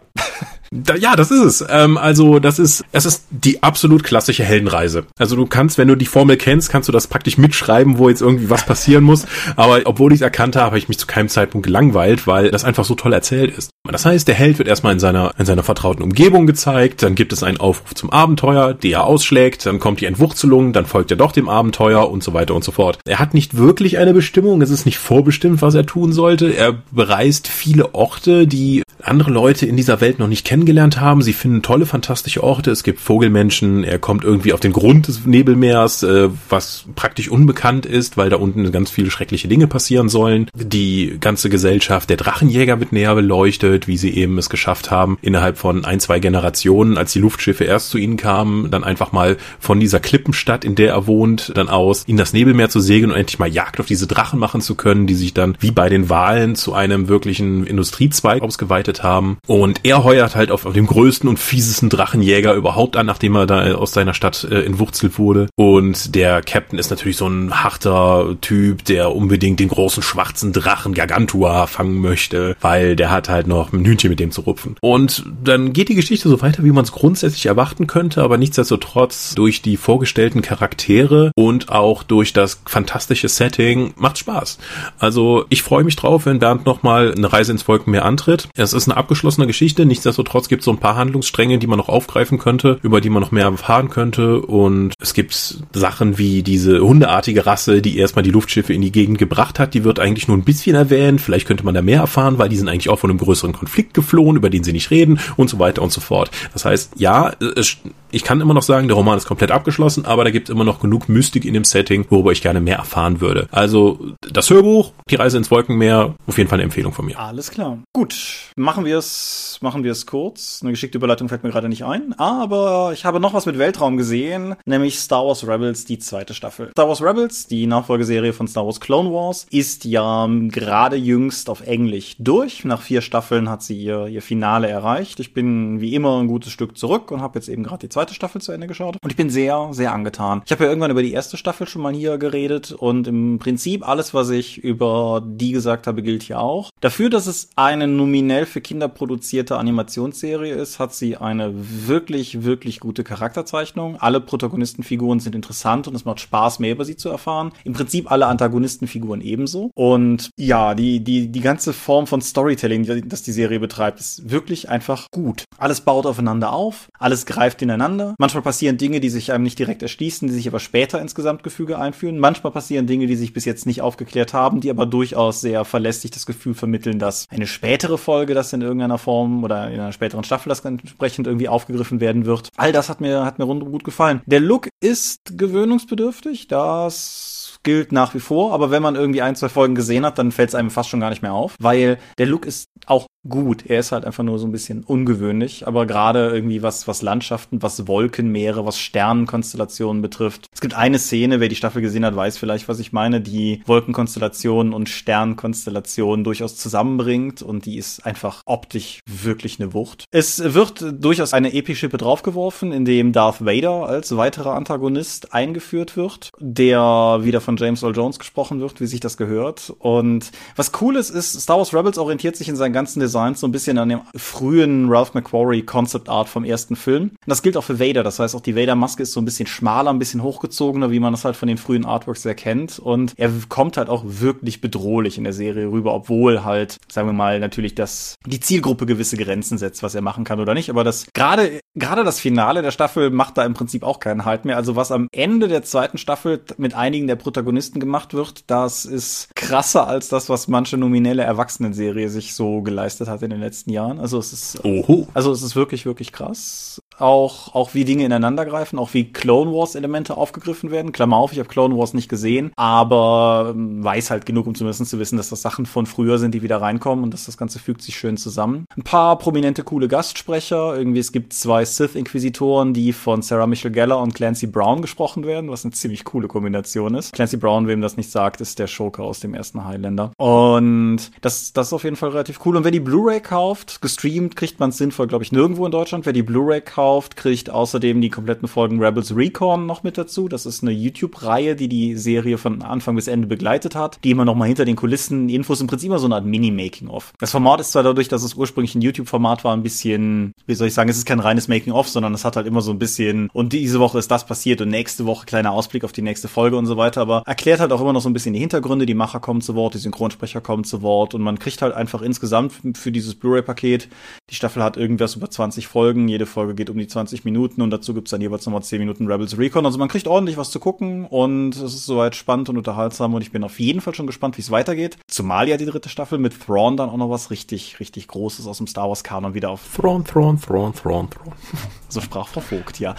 Da, ja, das ist es. Ähm, also das ist, es ist die absolut klassische Heldenreise. Also du kannst, wenn du die Formel kennst, kannst du das praktisch mitschreiben, wo jetzt irgendwie was passieren muss. Aber obwohl ich es erkannt habe, habe ich mich zu keinem Zeitpunkt gelangweilt, weil das einfach so toll erzählt ist. Das heißt, der Held wird erstmal in seiner, in seiner vertrauten Umgebung gezeigt, dann gibt es einen Aufruf zum Abenteuer, der er ausschlägt, dann kommt die Entwurzelung, dann folgt er doch dem Abenteuer und so weiter und so fort. Er hat nicht wirklich eine Bestimmung, es ist nicht vorbestimmt, was er tun sollte. Er bereist viele Orte, die andere Leute in dieser Welt noch nicht kennen kennengelernt haben. Sie finden tolle, fantastische Orte. Es gibt Vogelmenschen. Er kommt irgendwie auf den Grund des Nebelmeers, äh, was praktisch unbekannt ist, weil da unten ganz viele schreckliche Dinge passieren sollen. Die ganze Gesellschaft der Drachenjäger wird näher beleuchtet, wie sie eben es geschafft haben, innerhalb von ein, zwei Generationen, als die Luftschiffe erst zu ihnen kamen, dann einfach mal von dieser Klippenstadt, in der er wohnt, dann aus in das Nebelmeer zu segeln und endlich mal Jagd auf diese Drachen machen zu können, die sich dann wie bei den Wahlen zu einem wirklichen Industriezweig ausgeweitet haben. Und er heuert halt auf, auf dem größten und fiesesten Drachenjäger überhaupt an, nachdem er da aus seiner Stadt äh, entwurzelt wurde. Und der Captain ist natürlich so ein harter Typ, der unbedingt den großen schwarzen Drachen Gargantua fangen möchte, weil der hat halt noch ein Hühnchen mit dem zu rupfen. Und dann geht die Geschichte so weiter, wie man es grundsätzlich erwarten könnte, aber nichtsdestotrotz durch die vorgestellten Charaktere und auch durch das fantastische Setting macht Spaß. Also ich freue mich drauf, wenn Bernd nochmal eine Reise ins Wolkenmeer antritt. Es ist eine abgeschlossene Geschichte, nichtsdestotrotz gibt es so ein paar Handlungsstränge, die man noch aufgreifen könnte, über die man noch mehr erfahren könnte. Und es gibt Sachen wie diese hundeartige Rasse, die erstmal die Luftschiffe in die Gegend gebracht hat. Die wird eigentlich nur ein bisschen erwähnt. Vielleicht könnte man da mehr erfahren, weil die sind eigentlich auch von einem größeren Konflikt geflohen, über den sie nicht reden und so weiter und so fort. Das heißt, ja, es Ich kann immer noch sagen, der Roman ist komplett abgeschlossen, aber da gibt es immer noch genug Mystik in dem Setting, worüber ich gerne mehr erfahren würde. Also das Hörbuch, die Reise ins Wolkenmeer, auf jeden Fall eine Empfehlung von mir. Alles klar. Gut, machen wir es, machen wir es kurz. Eine geschickte Überleitung fällt mir gerade nicht ein, aber ich habe noch was mit Weltraum gesehen, nämlich Star Wars Rebels, die zweite Staffel. Star Wars Rebels, die Nachfolgeserie von Star Wars Clone Wars, ist ja gerade jüngst auf Englisch durch. Nach vier Staffeln hat sie ihr, ihr Finale erreicht. Ich bin wie immer ein gutes Stück zurück und habe jetzt eben gerade die zweite Staffel zu Ende geschaut. Und ich bin sehr, sehr angetan. Ich habe ja irgendwann über die erste Staffel schon mal hier geredet und im Prinzip alles, was ich über die gesagt habe, gilt hier auch. Dafür, dass es eine nominell für Kinder produzierte Animationsserie ist, hat sie eine wirklich, wirklich gute Charakterzeichnung. Alle Protagonistenfiguren sind interessant und es macht Spaß, mehr über sie zu erfahren. Im Prinzip alle Antagonistenfiguren ebenso. Und ja, die, die, die ganze Form von Storytelling, das die Serie betreibt, ist wirklich einfach gut. Alles baut aufeinander auf, alles greift ineinander. Manchmal passieren Dinge, die sich einem nicht direkt erschließen, die sich aber später ins Gesamtgefüge einführen. Manchmal passieren Dinge, die sich bis jetzt nicht aufgeklärt haben, die aber durchaus sehr verlässlich das Gefühl vermitteln, dass eine spätere Folge das in irgendeiner Form oder in einer späteren Staffel das entsprechend irgendwie aufgegriffen werden wird. All das hat mir, hat mir rundum gut gefallen. Der Look ist gewöhnungsbedürftig, das gilt nach wie vor, aber wenn man irgendwie ein, zwei Folgen gesehen hat, dann fällt es einem fast schon gar nicht mehr auf, weil der Look ist auch gut. Er ist halt einfach nur so ein bisschen ungewöhnlich, aber gerade irgendwie was, was Landschaften, was Wolkenmeere, was Sternenkonstellationen betrifft. Es gibt eine Szene, wer die Staffel gesehen hat, weiß vielleicht, was ich meine, die Wolkenkonstellationen und Sternkonstellationen durchaus zusammenbringt und die ist einfach optisch wirklich eine Wucht. Es wird durchaus eine Epi-Schippe draufgeworfen, in dem Darth Vader als weiterer Antagonist eingeführt wird, der wieder von James Earl Jones gesprochen wird, wie sich das gehört. Und was cool ist, ist, Star Wars Rebels orientiert sich in seinen ganzen Designs so ein bisschen an dem frühen Ralph McQuarrie Concept Art vom ersten Film. Und das gilt auch für Vader. Das heißt, auch die Vader-Maske ist so ein bisschen schmaler, ein bisschen hochgezogener, wie man das halt von den frühen Artworks sehr kennt. Und er kommt halt auch wirklich bedrohlich in der Serie rüber, obwohl halt, sagen wir mal, natürlich das, die Zielgruppe gewisse Grenzen setzt, was er machen kann oder nicht. Aber das, gerade, gerade das Finale der Staffel macht da im Prinzip auch keinen Halt mehr. Also was am Ende der zweiten Staffel mit einigen der Protagonisten gemacht wird, das ist krasser als das, was manche nominelle Erwachsenenserie sich so geleistet hat in den letzten Jahren. Also es ist, Oho. also es ist wirklich, wirklich krass. Auch, auch wie Dinge ineinander greifen, auch wie Clone Wars Elemente aufgegriffen werden. Klammer auf, ich habe Clone Wars nicht gesehen, aber ähm, weiß halt genug, um zumindest zu wissen, dass das Sachen von früher sind, die wieder reinkommen und dass das Ganze fügt sich schön zusammen. Ein paar prominente, coole Gastsprecher. Irgendwie, es gibt zwei Sith-Inquisitoren, die von Sarah Michelle Geller und Clancy Brown gesprochen werden, was eine ziemlich coole Kombination ist. Clancy Brown, wem das nicht sagt, ist der Schurke aus dem ersten Highlander. Und das, das ist auf jeden Fall relativ cool. Und wer die Blu-ray kauft, gestreamt, kriegt man es sinnvoll, glaube ich, nirgendwo in Deutschland. Wer die Blu-ray kauft, kriegt außerdem die kompletten Folgen Rebels Recon noch mit dazu. Das ist eine YouTube-Reihe, die die Serie von Anfang bis Ende begleitet hat, die immer noch mal hinter den Kulissen Infos im Prinzip immer so eine Art Mini-Making-of. Das Format ist zwar dadurch, dass es ursprünglich ein YouTube-Format war, ein bisschen, wie soll ich sagen, es ist kein reines Making-of, sondern es hat halt immer so ein bisschen und diese Woche ist das passiert und nächste Woche kleiner Ausblick auf die nächste Folge und so weiter, aber erklärt halt auch immer noch so ein bisschen die Hintergründe, die Macher kommen zu Wort, die Synchronsprecher kommen zu Wort und man kriegt halt einfach insgesamt für dieses Blu-ray-Paket, die Staffel hat irgendwas über 20 Folgen, jede Folge geht um die 20 Minuten und dazu gibt's dann jeweils nochmal 10 Minuten Rebels Recon, also man kriegt ordentlich was zu gucken und es ist soweit spannend und unterhaltsam und ich bin auf jeden Fall schon gespannt, wie es weitergeht. Zumal ja die dritte Staffel mit Thrawn dann auch noch was richtig, richtig Großes aus dem Star Wars Kanon wieder auf Thrawn, Thrawn, Thrawn, Thrawn, Thrawn. (laughs) So sprach Frau Vogt, ja.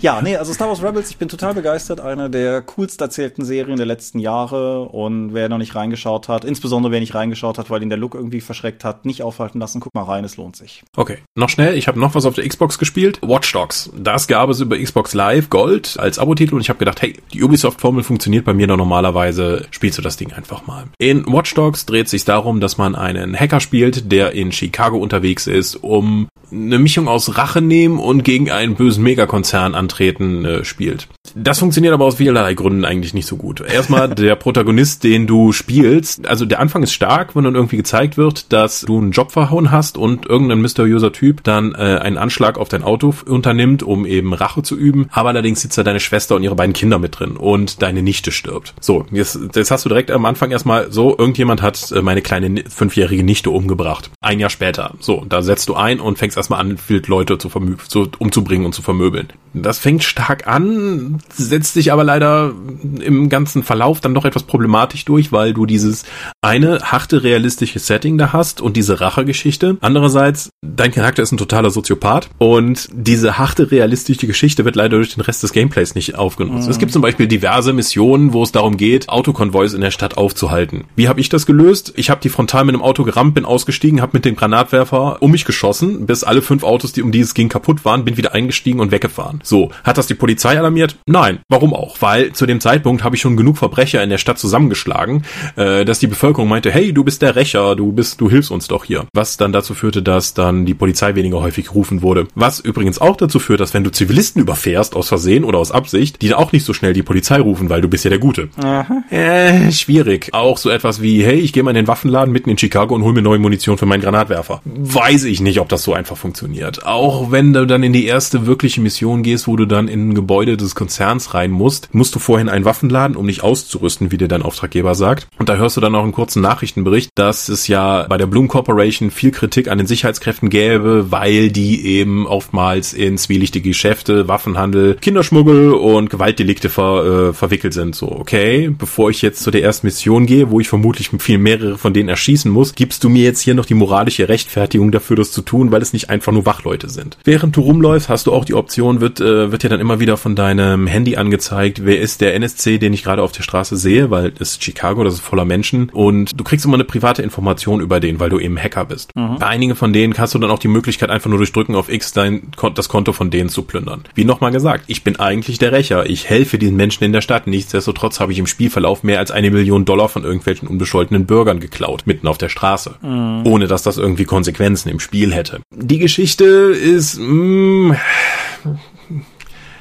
Ja, nee, also Star Wars Rebels, ich bin total begeistert. Eine der coolst erzählten Serien der letzten Jahre. Und wer noch nicht reingeschaut hat, insbesondere wer nicht reingeschaut hat, weil ihn der Look irgendwie verschreckt hat, nicht aufhalten lassen. Guck mal rein, es lohnt sich. Okay, noch schnell. Ich habe noch was auf der Xbox gespielt. Watch Dogs. Das gab es über Xbox Live Gold als Abo-Titel. Und ich habe gedacht, hey, die Ubisoft-Formel funktioniert bei mir doch normalerweise. Spielst du das Ding einfach mal. In Watch Dogs dreht sich darum, dass man einen Hacker spielt, der in Chicago unterwegs ist, um eine Mischung aus Rache nehmen und gegen einen bösen Megakonzern antreten äh, spielt. Das funktioniert aber aus vielerlei Gründen eigentlich nicht so gut. Erstmal (laughs) der Protagonist, den du spielst, also der Anfang ist stark, wenn dann irgendwie gezeigt wird, dass du einen Job verhauen hast und irgendein mysteriöser Typ dann äh, einen Anschlag auf dein Auto unternimmt, um eben Rache zu üben. Aber allerdings sitzt da deine Schwester und ihre beiden Kinder mit drin und deine Nichte stirbt. So, jetzt, jetzt hast du direkt am Anfang erstmal so, irgendjemand hat äh, meine kleine fünfjährige Nichte umgebracht. Ein Jahr später. So, da setzt du ein und fängst erstmal an, wild Leute zu, zu umzubringen und zu vermöbeln. Das fängt stark an, setzt sich aber leider im ganzen Verlauf dann doch etwas problematisch durch, weil du dieses eine harte realistische Setting da hast und diese Rachegeschichte. Andererseits, dein Charakter ist ein totaler Soziopath und diese harte realistische Geschichte wird leider durch den Rest des Gameplays nicht aufgenutzt. Mhm. Es gibt zum Beispiel diverse Missionen, wo es darum geht, Autokonvois in der Stadt aufzuhalten. Wie habe ich das gelöst? Ich habe die frontal mit einem Auto gerammt, bin ausgestiegen, habe mit dem Granatwerfer um mich geschossen, bis alle fünf Autos, die um die ging, kaputt waren, bin wieder eingestiegen und weggefahren. So, hat das die Polizei alarmiert? Nein. Warum auch? Weil zu dem Zeitpunkt habe ich schon genug Verbrecher in der Stadt zusammengeschlagen, äh, dass die Bevölkerung meinte, hey, du bist der Rächer, du bist, du hilfst uns doch hier. Was dann dazu führte, dass dann die Polizei weniger häufig gerufen wurde. Was übrigens auch dazu führt, dass wenn du Zivilisten überfährst, aus Versehen oder aus Absicht, die dann auch nicht so schnell die Polizei rufen, weil du bist ja der Gute. Aha. Äh, schwierig. Auch so etwas wie, hey, ich gehe mal in den Waffenladen mitten in Chicago und hol mir neue Munition für meinen Granatwerfer. Weiß ich nicht, ob das so einfach funktioniert. Auch wenn du dann in die erste wirkliche Mission gehst, wo du dann in ein Gebäude des Konzerns rein musst, musst du vorhin einen Waffenladen, um dich auszurüsten, wie dir dein Auftraggeber sagt. Und da hörst du dann auch einen kurzen Nachrichtenbericht, dass es ja bei der Bloom Corporation viel Kritik an den Sicherheitskräften gäbe, weil die eben oftmals in zwielichtige Geschäfte, Waffenhandel, Kinderschmuggel und Gewaltdelikte ver, äh, verwickelt sind. So, okay, bevor ich jetzt zu der ersten Mission gehe, wo ich vermutlich viel mehrere von denen erschießen muss, gibst du mir jetzt hier noch die moralische Rechtfertigung dafür, das zu tun, weil es nicht einfach nur Wachleute sind. Während du rumläufst, hast du auch die Option, wird, äh, wird dir dann immer wieder von deinem Handy angezeigt, wer ist der NSC, den ich gerade auf der Straße sehe, weil es ist Chicago, das ist voller Menschen und du kriegst immer eine private Information über den, weil du eben Hacker bist. Mhm. Bei einigen von denen hast du dann auch die Möglichkeit, einfach nur durch Drücken auf X dein, das Konto von denen zu plündern. Wie nochmal gesagt, ich bin eigentlich der Rächer. Ich helfe den Menschen in der Stadt. Nichtsdestotrotz habe ich im Spielverlauf mehr als eine Million Dollar von irgendwelchen unbescholtenen Bürgern geklaut, mitten auf der Straße. Mhm. Ohne dass das irgendwie Konsequenzen im Spiel hätte. Die Geschichte ist, mh, mm,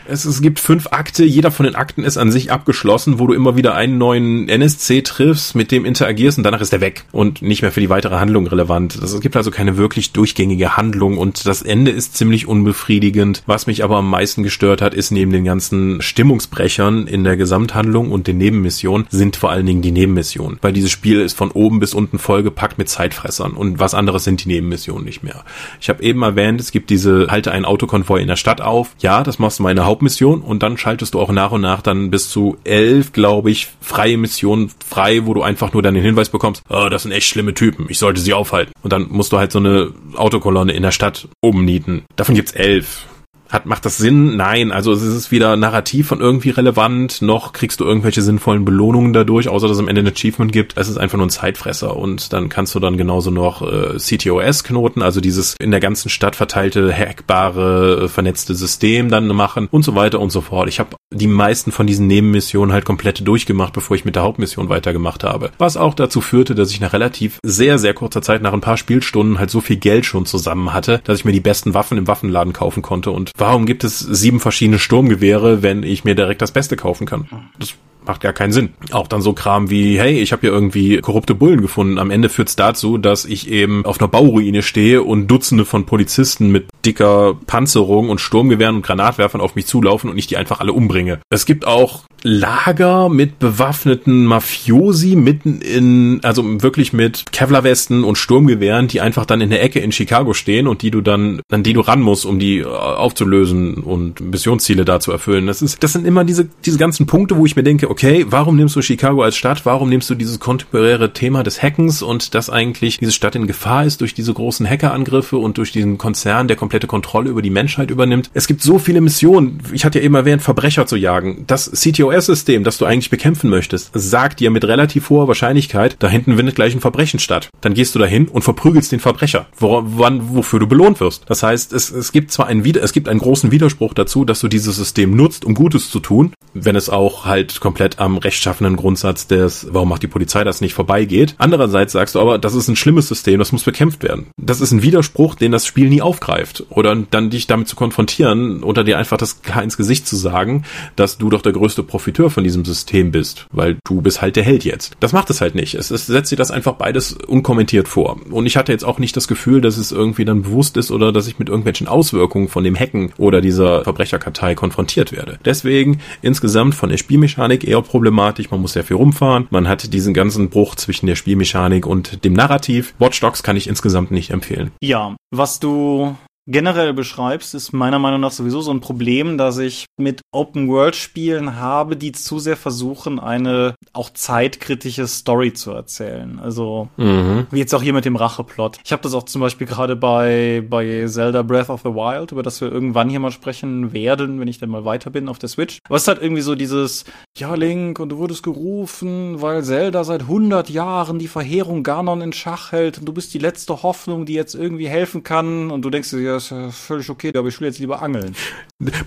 es, es gibt fünf Akte, jeder von den Akten ist an sich abgeschlossen, wo du immer wieder einen neuen NSC triffst, mit dem interagierst und danach ist er weg und nicht mehr für die weitere Handlung relevant. Es gibt also keine wirklich durchgängige Handlung und das Ende ist ziemlich unbefriedigend. Was mich aber am meisten gestört hat, ist neben den ganzen Stimmungsbrechern in der Gesamthandlung und den Nebenmissionen sind vor allen Dingen die Nebenmissionen, weil dieses Spiel ist von oben bis unten vollgepackt mit Zeitfressern und was anderes sind die Nebenmissionen nicht mehr. Ich habe eben erwähnt, es gibt diese halte einen Autokonvoi in der Stadt auf. Ja, das machst du meine Hauptmission und dann schaltest du auch nach und nach dann bis zu elf, glaube ich, freie Missionen frei, wo du einfach nur dann den Hinweis bekommst, oh, das sind echt schlimme Typen, ich sollte sie aufhalten. Und dann musst du halt so eine Autokolonne in der Stadt umnieten. Davon gibt's elf. Hat, macht das Sinn? Nein. Also es ist weder narrativ von irgendwie relevant, noch kriegst du irgendwelche sinnvollen Belohnungen dadurch, außer dass es am Ende ein Achievement gibt. Es ist einfach nur ein Zeitfresser und dann kannst du dann genauso noch äh, CTOS-Knoten, also dieses in der ganzen Stadt verteilte, hackbare, äh, vernetzte System dann machen und so weiter und so fort. Ich habe die meisten von diesen Nebenmissionen halt komplett durchgemacht, bevor ich mit der Hauptmission weitergemacht habe. Was auch dazu führte, dass ich nach relativ sehr, sehr kurzer Zeit, nach ein paar Spielstunden halt so viel Geld schon zusammen hatte, dass ich mir die besten Waffen im Waffenladen kaufen konnte und warum gibt es sieben verschiedene Sturmgewehre, wenn ich mir direkt das Beste kaufen kann? Das macht gar keinen Sinn. Auch dann so Kram wie, hey, ich habe hier irgendwie korrupte Bullen gefunden. Am Ende führt's dazu, dass ich eben auf einer Bauruine stehe und Dutzende von Polizisten mit dicker Panzerung und Sturmgewehren und Granatwerfern auf mich zulaufen und ich die einfach alle umbringe. Es gibt auch Lager mit bewaffneten Mafiosi mitten in, also wirklich mit Kevlarwesten und Sturmgewehren, die einfach dann in der Ecke in Chicago stehen und die du dann, an die du ran musst, um die äh, aufzulösen und Missionsziele da zu erfüllen. Das ist, das sind immer diese, diese ganzen Punkte, wo ich mir denke, okay, warum nimmst du Chicago als Stadt? Warum nimmst du dieses kontemporäre Thema des Hackens und dass eigentlich diese Stadt in Gefahr ist durch diese großen Hackerangriffe und durch diesen Konzern, der komplette Kontrolle über die Menschheit übernimmt? Es gibt so viele Missionen. Ich hatte ja eben erwähnt, Verbrecher zu jagen. Das CTOS-System, das du eigentlich bekämpfen möchtest, sagt dir mit relativ hoher Wahrscheinlichkeit, da hinten findet gleich ein Verbrechen statt. Dann gehst du dahin und verprügelst den Verbrecher, wo, wann, wofür du belohnt wirst. Das heißt, es, es gibt zwar einen, es gibt einen großen Widerspruch dazu, dass du dieses System nutzt, um Gutes zu tun, wenn es auch halt komplett am rechtschaffenen Grundsatz des, warum macht die Polizei das nicht, vorbeigeht. Andererseits sagst du aber, das ist ein schlimmes System, das muss bekämpft werden. Das ist ein Widerspruch, den das Spiel nie aufgreift. Oder dann dich damit zu konfrontieren oder dir einfach das klar ins Gesicht zu sagen, dass du doch der größte Profiteur von diesem System bist, weil du bist halt der Held jetzt. Das macht es halt nicht. Es, es setzt dir das einfach beides unkommentiert vor. Und ich hatte jetzt auch nicht das Gefühl, dass es irgendwie dann bewusst ist oder dass ich mit irgendwelchen Auswirkungen von dem Hacken oder dieser Verbrecherkartei konfrontiert werde. Deswegen insgesamt von der Spielmechanik eher problematisch, man muss sehr viel rumfahren, man hat diesen ganzen Bruch zwischen der Spielmechanik und dem Narrativ. Watch Dogs kann ich insgesamt nicht empfehlen. Ja, was du generell beschreibst, ist meiner Meinung nach sowieso so ein Problem, dass ich mit Open-World-Spielen habe, die zu sehr versuchen, eine auch zeitkritische Story zu erzählen. Also, mhm. wie jetzt auch hier mit dem Racheplot. Ich habe das auch zum Beispiel gerade bei, bei Zelda Breath of the Wild, über das wir irgendwann hier mal sprechen werden, wenn ich dann mal weiter bin auf der Switch. Was halt irgendwie so dieses, ja Link, und du wurdest gerufen, weil Zelda seit 100 Jahren die Verheerung Ganon in Schach hält und du bist die letzte Hoffnung, die jetzt irgendwie helfen kann und du denkst dir, ja, ist völlig okay, aber ich will jetzt lieber angeln.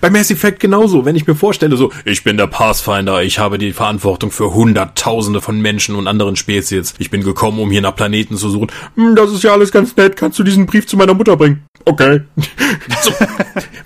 Bei Mass Effect genauso, wenn ich mir vorstelle, so, ich bin der Pathfinder, ich habe die Verantwortung für Hunderttausende von Menschen und anderen Spezies. Ich bin gekommen, um hier nach Planeten zu suchen. Hm, das ist ja alles ganz nett. Kannst du diesen Brief zu meiner Mutter bringen? Okay. (laughs) so,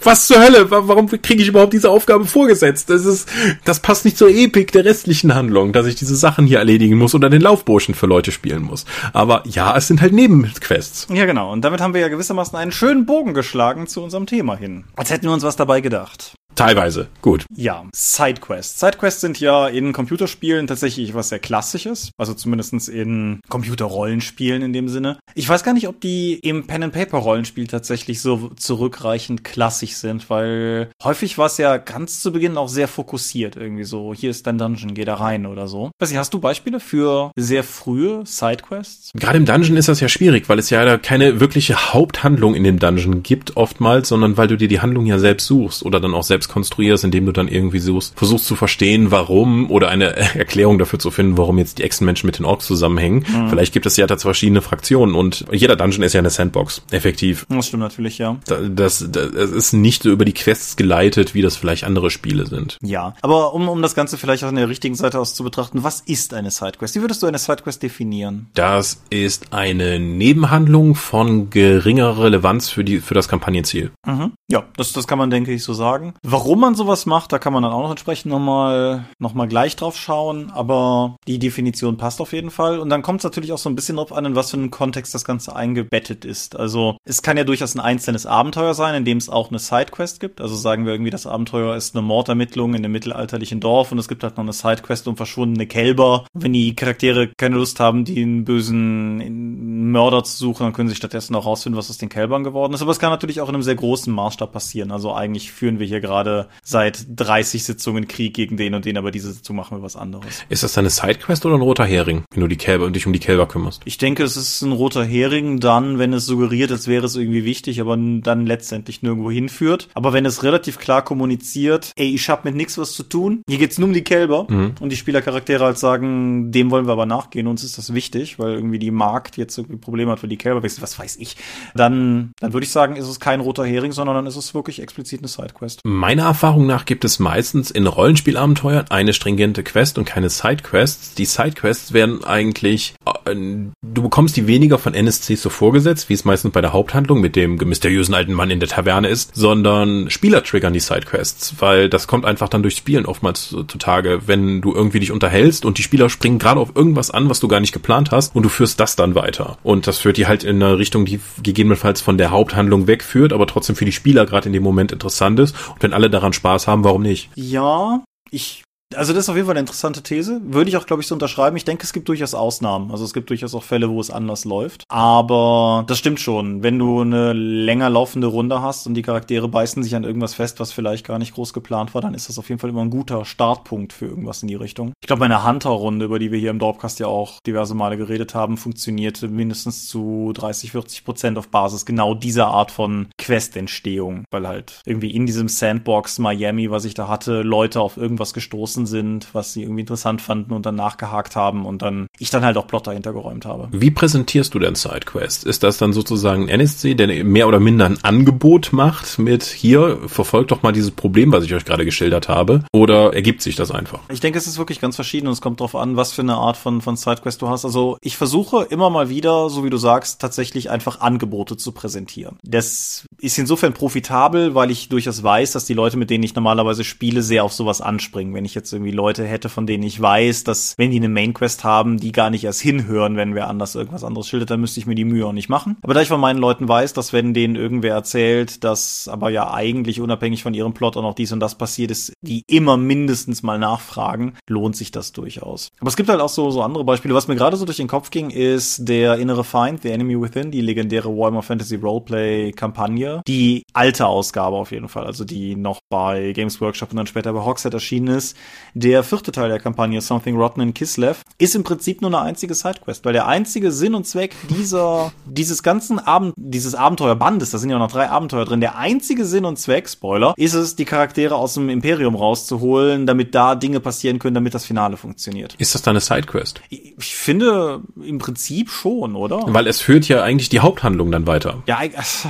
was zur Hölle? Warum kriege ich überhaupt diese Aufgabe vorgesetzt? Das ist, das passt nicht zur Epik der restlichen Handlung, dass ich diese Sachen hier erledigen muss oder den Laufburschen für Leute spielen muss. Aber ja, es sind halt Nebenquests. Ja, genau. Und damit haben wir ja gewissermaßen einen schönen Bogen geschlagen zu unserem Thema hin. Als hätten wir uns was dabei gedacht. Teilweise, gut. Ja, Sidequests. Sidequests sind ja in Computerspielen tatsächlich was sehr Klassisches, also zumindestens in Computerrollenspielen in dem Sinne. Ich weiß gar nicht, ob die im Pen-and-Paper-Rollenspiel tatsächlich so zurückreichend klassisch sind, weil häufig war es ja ganz zu Beginn auch sehr fokussiert, irgendwie so, hier ist dein Dungeon, geh da rein oder so. Weiß ich, hast du Beispiele für sehr frühe Sidequests? Gerade im Dungeon ist das ja schwierig, weil es ja keine wirkliche Haupthandlung in dem Dungeon gibt oftmals, sondern weil du dir die Handlung ja selbst suchst oder dann auch selbst konstruierst, indem du dann irgendwie suchst, versuchst zu verstehen, warum oder eine (laughs) Erklärung dafür zu finden, warum jetzt die Echsenmenschen mit den Orks zusammenhängen. Mhm. Vielleicht gibt es ja da verschiedene Fraktionen und jeder Dungeon ist ja eine Sandbox, effektiv. Das stimmt natürlich, ja. Das, das, das ist nicht so über die Quests geleitet, wie das vielleicht andere Spiele sind. Ja, aber um, um das Ganze vielleicht auch in der richtigen Seite aus zu betrachten, was ist eine Sidequest? Wie würdest du eine Sidequest definieren? Das ist eine Nebenhandlung von geringer Relevanz für die für das Kampagnenziel. Mhm. Ja, das, das kann man denke ich so sagen. Warum man sowas macht, da kann man dann auch noch entsprechend nochmal noch mal gleich drauf schauen, aber die Definition passt auf jeden Fall. Und dann kommt es natürlich auch so ein bisschen drauf an, in was für einen Kontext das Ganze eingebettet ist. Also es kann ja durchaus ein einzelnes Abenteuer sein, in dem es auch eine Sidequest gibt. Also sagen wir irgendwie, das Abenteuer ist eine Mordermittlung in einem mittelalterlichen Dorf und es gibt halt noch eine Sidequest um verschwundene Kälber. Wenn die Charaktere keine Lust haben, den bösen Mörder zu suchen, dann können sie stattdessen auch rausfinden, was aus den Kälbern geworden ist. Aber es kann natürlich auch in einem sehr großen Maßstab passieren. Also eigentlich führen wir hier gerade gerade seit 30 Sitzungen Krieg gegen den und den, aber diese Sitzung machen wir was anderes. Ist das eine Sidequest oder ein roter Hering, wenn du die Kälber und dich um die Kälber kümmerst? Ich denke, es ist ein roter Hering dann, wenn es suggeriert, als wäre es irgendwie wichtig, aber dann letztendlich nirgendwo hinführt. Aber wenn es relativ klar kommuniziert, ey, ich hab mit nichts was zu tun, hier geht's nur um die Kälber mhm. und die Spielercharaktere halt sagen, dem wollen wir aber nachgehen, uns ist das wichtig, weil irgendwie die Markt jetzt irgendwie Probleme hat, weil die Kälber wechseln, was weiß ich. Dann, dann würde ich sagen, ist es kein roter Hering, sondern dann ist es wirklich explizit eine Sidequest. Meiner Erfahrung nach gibt es meistens in Rollenspielabenteuern eine stringente Quest und keine Sidequests. Die Sidequests werden eigentlich, äh, du bekommst die weniger von NSCs so vorgesetzt, wie es meistens bei der Haupthandlung mit dem mysteriösen alten Mann in der Taverne ist, sondern Spieler triggern die Sidequests, weil das kommt einfach dann durch Spielen oftmals zutage, wenn du irgendwie dich unterhältst und die Spieler springen gerade auf irgendwas an, was du gar nicht geplant hast und du führst das dann weiter. Und das führt die halt in eine Richtung, die gegebenenfalls von der Haupthandlung wegführt, aber trotzdem für die Spieler gerade in dem Moment interessant ist. Und wenn alle daran Spaß haben, warum nicht? Ja, ich also das ist auf jeden Fall eine interessante These. Würde ich auch, glaube ich, so unterschreiben. Ich denke, es gibt durchaus Ausnahmen. Also es gibt durchaus auch Fälle, wo es anders läuft. Aber das stimmt schon. Wenn du eine länger laufende Runde hast und die Charaktere beißen sich an irgendwas fest, was vielleicht gar nicht groß geplant war, dann ist das auf jeden Fall immer ein guter Startpunkt für irgendwas in die Richtung. Ich glaube, meine Hunter-Runde, über die wir hier im Dorpcast ja auch diverse Male geredet haben, funktionierte mindestens zu 30, 40 Prozent auf Basis genau dieser Art von Quest-Entstehung. Weil halt irgendwie in diesem Sandbox Miami, was ich da hatte, Leute auf irgendwas gestoßen gestoßen sind, was sie irgendwie interessant fanden und dann nachgehakt haben und dann ich dann halt auch Plot dahinter geräumt habe. Wie präsentierst du denn SideQuest? Ist das dann sozusagen ein NSC, der mehr oder minder ein Angebot macht mit hier, verfolgt doch mal dieses Problem, was ich euch gerade geschildert habe? Oder ergibt sich das einfach? Ich denke, es ist wirklich ganz verschieden und es kommt darauf an, was für eine Art von, von Sidequest du hast. Also ich versuche immer mal wieder, so wie du sagst, tatsächlich einfach Angebote zu präsentieren. Das ist insofern profitabel, weil ich durchaus weiß, dass die Leute, mit denen ich normalerweise spiele, sehr auf sowas anspringen. Wenn ich jetzt jetzt irgendwie Leute hätte, von denen ich weiß, dass wenn die eine Main haben, die gar nicht erst hinhören, wenn wer anders irgendwas anderes schildert, dann müsste ich mir die Mühe auch nicht machen. Aber da ich von meinen Leuten weiß, dass wenn denen irgendwer erzählt, dass aber ja eigentlich unabhängig von ihrem Plot auch noch dies und das passiert ist, die immer mindestens mal nachfragen, lohnt sich das durchaus. Aber es gibt halt auch so, so andere Beispiele. Was mir gerade so durch den Kopf ging, ist der innere Feind, The Enemy Within, die legendäre Warhammer Fantasy Roleplay Kampagne. Die alte Ausgabe auf jeden Fall, also die noch bei Games Workshop und dann später bei Hogshead erschienen ist. Der vierte Teil der Kampagne, Something Rotten in Kislev, ist im Prinzip nur eine einzige Sidequest, weil der einzige Sinn und Zweck dieser, (laughs) dieses ganzen Abend, dieses Abenteuerbandes, da sind ja noch drei Abenteuer drin, der einzige Sinn und Zweck, Spoiler, ist es, die Charaktere aus dem Imperium rauszuholen, damit da Dinge passieren können, damit das Finale funktioniert. Ist das dann eine Sidequest? Ich finde im Prinzip schon, oder? Weil es führt ja eigentlich die Haupthandlung dann weiter. Ja,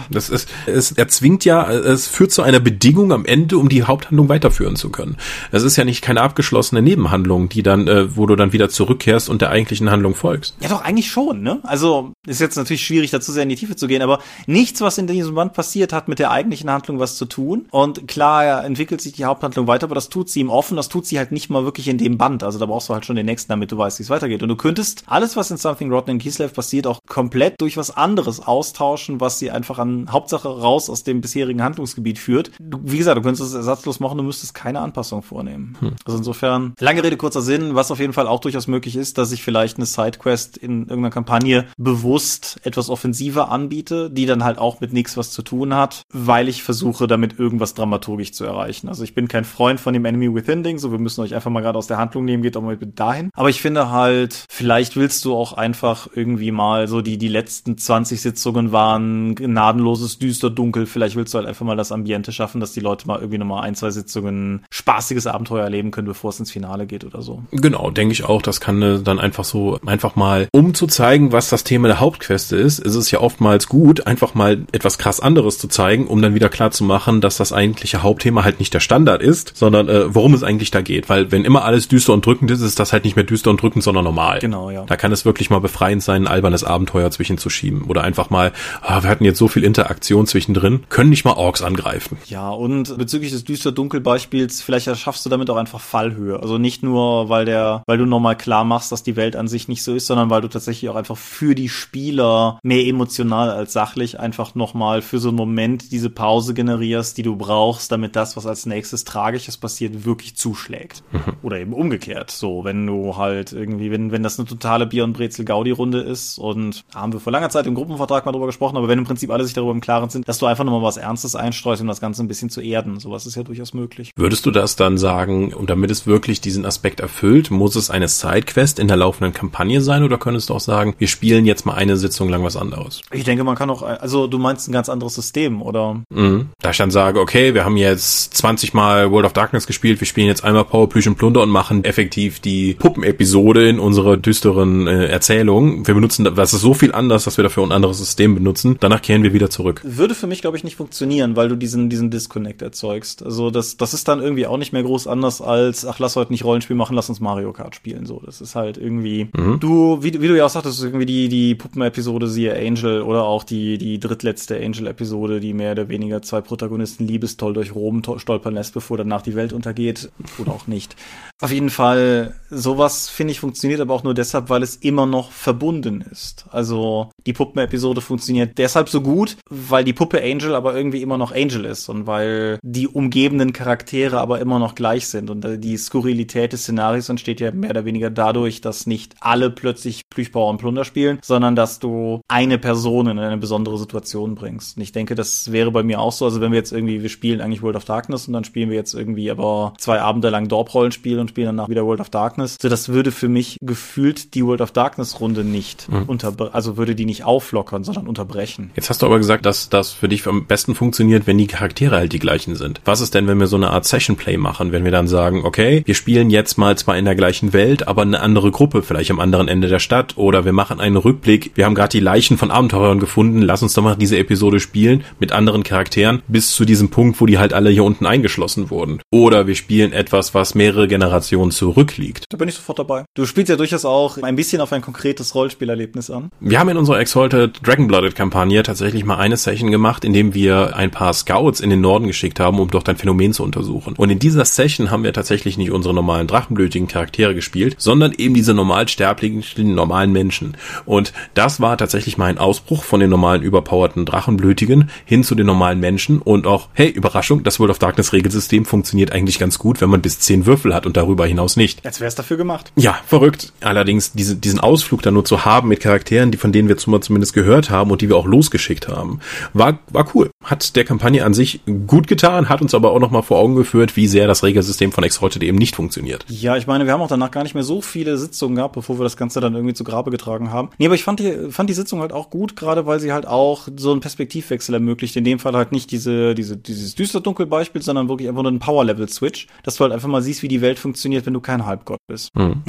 das ist, es erzwingt ja, es führt zu einer Bedingung am Ende, um die Haupthandlung weiterführen zu können. Es ist ja nicht keine abgeschlossene Nebenhandlung, die dann, äh, wo du dann wieder zurückkehrst und der eigentlichen Handlung folgst. Ja, doch, eigentlich schon, ne? Also, ist jetzt natürlich schwierig, dazu sehr in die Tiefe zu gehen, aber nichts, was in diesem Band passiert, hat mit der eigentlichen Handlung was zu tun. Und klar entwickelt sich die Haupthandlung weiter, aber das tut sie im Offen, das tut sie halt nicht mal wirklich in dem Band. Also da brauchst du halt schon den nächsten, damit du weißt, wie es weitergeht. Und du könntest alles, was in Something Rotten in Kislev passiert, auch komplett durch was anderes austauschen, was sie einfach an Hauptsache raus aus dem bisherigen Handlungsgebiet führt. Du, wie gesagt, du könntest es ersatzlos machen, du müsstest keine Anpassung vornehmen. Hm. Also insofern, lange Rede, kurzer Sinn, was auf jeden Fall auch durchaus möglich ist, dass ich vielleicht eine Sidequest in irgendeiner Kampagne bewusst etwas offensiver anbiete, die dann halt auch mit nichts was zu tun hat, weil ich versuche, damit irgendwas dramaturgisch zu erreichen. Also ich bin kein Freund von dem Enemy Within Ding, so wir müssen euch einfach mal gerade aus der Handlung nehmen, geht auch mal dahin. Aber ich finde halt, vielleicht willst du auch einfach irgendwie mal so die, die letzten 20 Sitzungen waren gnadenloses düster dunkel, vielleicht willst du halt einfach mal das Ambiente schaffen, dass die Leute mal irgendwie nochmal ein, zwei Sitzungen spaßiges Abenteuer erleben können, bevor es ins Finale geht oder so. Genau, denke ich auch, das kann äh, dann einfach so, einfach mal, um zu zeigen, was das Thema der Hauptqueste ist, ist es ja oftmals gut, einfach mal etwas krass anderes zu zeigen, um dann wieder klar zu machen, dass das eigentliche Hauptthema halt nicht der Standard ist, sondern äh, worum es eigentlich da geht. Weil wenn immer alles düster und drückend ist, ist das halt nicht mehr düster und drückend, sondern normal. Genau, ja. Da kann es wirklich mal befreiend sein, ein albernes Abenteuer zwischenzuschieben. Oder einfach mal, ah, wir hatten jetzt so viel Interaktion zwischendrin, können nicht mal Orks angreifen. Ja, und bezüglich des düster-dunkel-Beispiels, vielleicht erschaffst du damit auch einfach Fallhöhe. Also nicht nur, weil der, weil du nochmal klar machst, dass die Welt an sich nicht so ist, sondern weil du tatsächlich auch einfach für die Spieler mehr emotional als sachlich einfach nochmal für so einen Moment diese Pause generierst, die du brauchst, damit das, was als nächstes Tragisches passiert, wirklich zuschlägt. Mhm. Oder eben umgekehrt. So, wenn du halt irgendwie, wenn, wenn das eine totale Bier- und Brezel-Gaudi-Runde ist und haben wir vor langer Zeit im Gruppenvertrag mal drüber gesprochen, aber wenn im Prinzip alle sich darüber im Klaren sind, dass du einfach nochmal was Ernstes einstreust, um das Ganze ein bisschen zu erden. Sowas ist ja durchaus möglich. Würdest du das dann sagen, und damit es wirklich diesen Aspekt erfüllt, muss es eine Sidequest in der laufenden Kampagne sein oder könntest du auch sagen, wir spielen jetzt mal eine Sitzung lang was anderes? Ich denke, man kann auch, also du meinst ein ganz anderes System, oder? Mhm. Da ich dann sage, okay, wir haben jetzt 20 Mal World of Darkness gespielt, wir spielen jetzt einmal Power, Plüsch und Plunder und machen effektiv die Puppenepisode in unserer düsteren äh, Erzählung. Wir benutzen, das ist so viel anders, dass wir dafür ein anderes System benutzen. Danach kehren wir wieder zurück. Würde für mich, glaube ich, nicht funktionieren, weil du diesen, diesen Disconnect erzeugst. Also das, das ist dann irgendwie auch nicht mehr groß anders als, ach, lass heute nicht Rollenspiel machen, lass uns Mario Kart spielen. So, das ist halt irgendwie, mhm. du, wie, wie du ja auch sagtest, irgendwie die, die Puppenepisode, siehe Angel oder auch die, die drittletzte Angel-Episode, die mehr oder weniger zwei Protagonisten liebestoll durch Rom stolpern lässt, bevor danach die Welt untergeht. Oder auch nicht. Auf jeden Fall, sowas finde ich funktioniert aber auch nur deshalb, weil es immer noch verbunden ist. Also die Puppen-Episode funktioniert deshalb so gut, weil die Puppe Angel aber irgendwie immer noch Angel ist und weil die umgebenden Charaktere aber immer noch gleich sind. Und die Skurrilität des Szenarios entsteht ja mehr oder weniger dadurch, dass nicht alle plötzlich Plüschbauer und Plunder spielen, sondern dass du eine Person in eine besondere Situation bringst. Und ich denke, das wäre bei mir auch so. Also wenn wir jetzt irgendwie, wir spielen eigentlich World of Darkness und dann spielen wir jetzt irgendwie aber zwei Abende lang Dorp-Rollenspiel und spielen danach wieder World of Darkness. So, das würde für mich gefühlt die World of Darkness Runde nicht mhm. unter, also würde die nicht auflockern, sondern unterbrechen. Jetzt hast du aber gesagt, dass das für dich am besten funktioniert, wenn die Charaktere halt die gleichen sind. Was ist denn, wenn wir so eine Art Session Play machen, wenn wir dann sagen, okay, wir spielen jetzt mal zwar in der gleichen Welt, aber eine andere Gruppe, vielleicht am anderen Ende der Stadt oder wir machen einen Rückblick. Wir haben gerade die Leichen von Abenteurern gefunden, lass uns doch mal diese Episode spielen mit anderen Charakteren bis zu diesem Punkt, wo die halt alle hier unten eingeschlossen wurden. Oder wir spielen etwas, was mehrere Generationen zurückliegt. Da bin ich sofort dabei. Du spielst ja durchaus auch ein bisschen auf ein konkretes Rollspielerlebnis an. Wir haben in unserer Exalted Dragonblooded Kampagne tatsächlich mal eine Session gemacht, in dem wir ein paar Scouts in den Norden geschickt haben, um dort ein Phänomen zu untersuchen. Und in dieser Session haben wir tatsächlich tatsächlich nicht unsere normalen drachenblütigen Charaktere gespielt, sondern eben diese normalsterblichen, normalen Menschen. Und das war tatsächlich mein Ausbruch von den normalen überpowerten Drachenblütigen hin zu den normalen Menschen und auch, hey, Überraschung, das World of Darkness Regelsystem funktioniert eigentlich ganz gut, wenn man bis zehn Würfel hat und darüber hinaus nicht. Als wäre es dafür gemacht. Ja, verrückt. Allerdings diese, diesen Ausflug da nur zu haben mit Charakteren, die von denen wir zumindest gehört haben und die wir auch losgeschickt haben, war, war cool. Hat der Kampagne an sich gut getan, hat uns aber auch nochmal vor Augen geführt, wie sehr das Regelsystem von Exalted eben nicht funktioniert. Ja, ich meine, wir haben auch danach gar nicht mehr so viele Sitzungen gehabt, bevor wir das Ganze dann irgendwie zu Grabe getragen haben. Nee, aber ich fand die, fand die Sitzung halt auch gut, gerade weil sie halt auch so einen Perspektivwechsel ermöglicht. In dem Fall halt nicht diese, diese, dieses düster-dunkel Beispiel, sondern wirklich einfach nur einen Power-Level-Switch, dass du halt einfach mal siehst, wie die Welt funktioniert, wenn du kein Halbgott bist. Hm.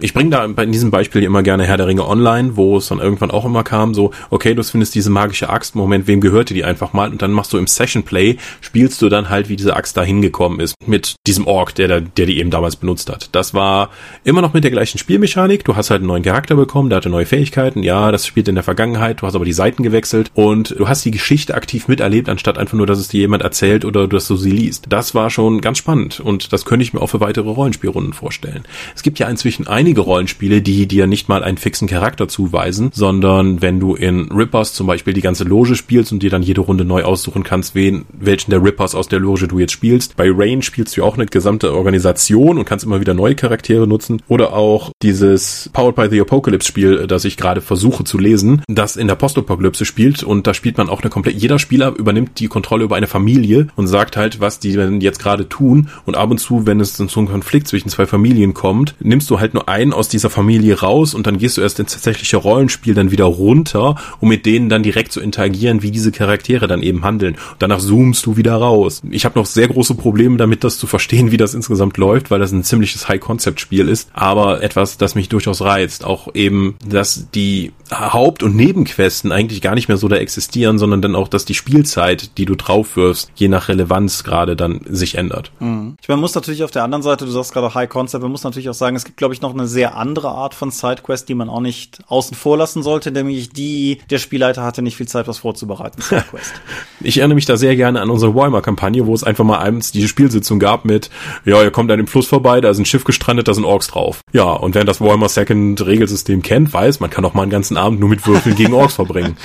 ich bringe da in diesem Beispiel immer gerne Herr der Ringe online, wo es dann irgendwann auch immer kam, so, okay, du findest diese magische Axt, Moment, wem gehörte die einfach mal? Und dann machst du im Session Play, spielst du dann halt, wie diese Axt da hingekommen ist, mit diesem Ork, der, da, der die eben damals benutzt hat. Das war immer noch mit der gleichen Spielmechanik, du hast halt einen neuen Charakter bekommen, der hatte neue Fähigkeiten, ja, das spielt in der Vergangenheit, du hast aber die Seiten gewechselt und du hast die Geschichte aktiv miterlebt, anstatt einfach nur, dass es dir jemand erzählt oder dass du sie liest. Das war schon ganz spannend und das könnte ich mir auch für weitere Rollenspielrunden vorstellen. Es gibt ja inzwischen einige Rollenspiele, die dir nicht mal einen fixen Charakter zuweisen, sondern wenn du in Rippers zum Beispiel die ganze Loge spielst und dir dann jede Runde neu aussuchen kannst, wen, welchen der Rippers aus der Loge du jetzt spielst. Bei Rain spielst du auch eine gesamte Organisation und kannst immer wieder neue Charaktere nutzen. Oder auch dieses Powered by the Apocalypse Spiel, das ich gerade versuche zu lesen, das in der Postapokalypse spielt und da spielt man auch eine komplett, jeder Spieler übernimmt die Kontrolle über eine Familie und sagt halt, was die jetzt gerade tun und ab und zu, wenn es dann zu einem Konflikt zwischen zwei Familien kommt, nimmst du halt nur einen aus dieser Familie raus und dann gehst du erst ins tatsächliche Rollenspiel dann wieder runter, um mit denen dann direkt zu interagieren, wie diese Charaktere dann eben handeln. Und danach zoomst du wieder raus. Ich habe noch sehr große Probleme damit, das zu verstehen, wie das insgesamt läuft, weil das ein ziemliches High-Concept-Spiel ist, aber etwas, das mich durchaus reizt. Auch eben, dass die Haupt- und Nebenquesten eigentlich gar nicht mehr so da existieren, sondern dann auch, dass die Spielzeit, die du drauf wirfst, je nach Relevanz gerade dann sich ändert. Mhm. Ich meine, muss natürlich auf der anderen Seite, du sagst gerade High Concept, man muss natürlich auch sagen, es gibt, glaube ich, noch eine sehr andere Art von Sidequest, die man auch nicht außen vor lassen sollte, nämlich die, der Spielleiter hatte nicht viel Zeit, was vorzubereiten. Sidequest. (laughs) ich erinnere mich da sehr gerne an unsere Warhammer-Kampagne, wo es einfach mal abends diese Spielsitzung gab mit, ja, ihr kommt an dem Fluss vorbei, da ist ein Schiff gestrandet, da sind Orks drauf. Ja, und wer das Warhammer Second Regelsystem kennt, weiß, man kann auch mal einen ganzen Abend nur mit Würfeln gegen Orks (laughs) verbringen.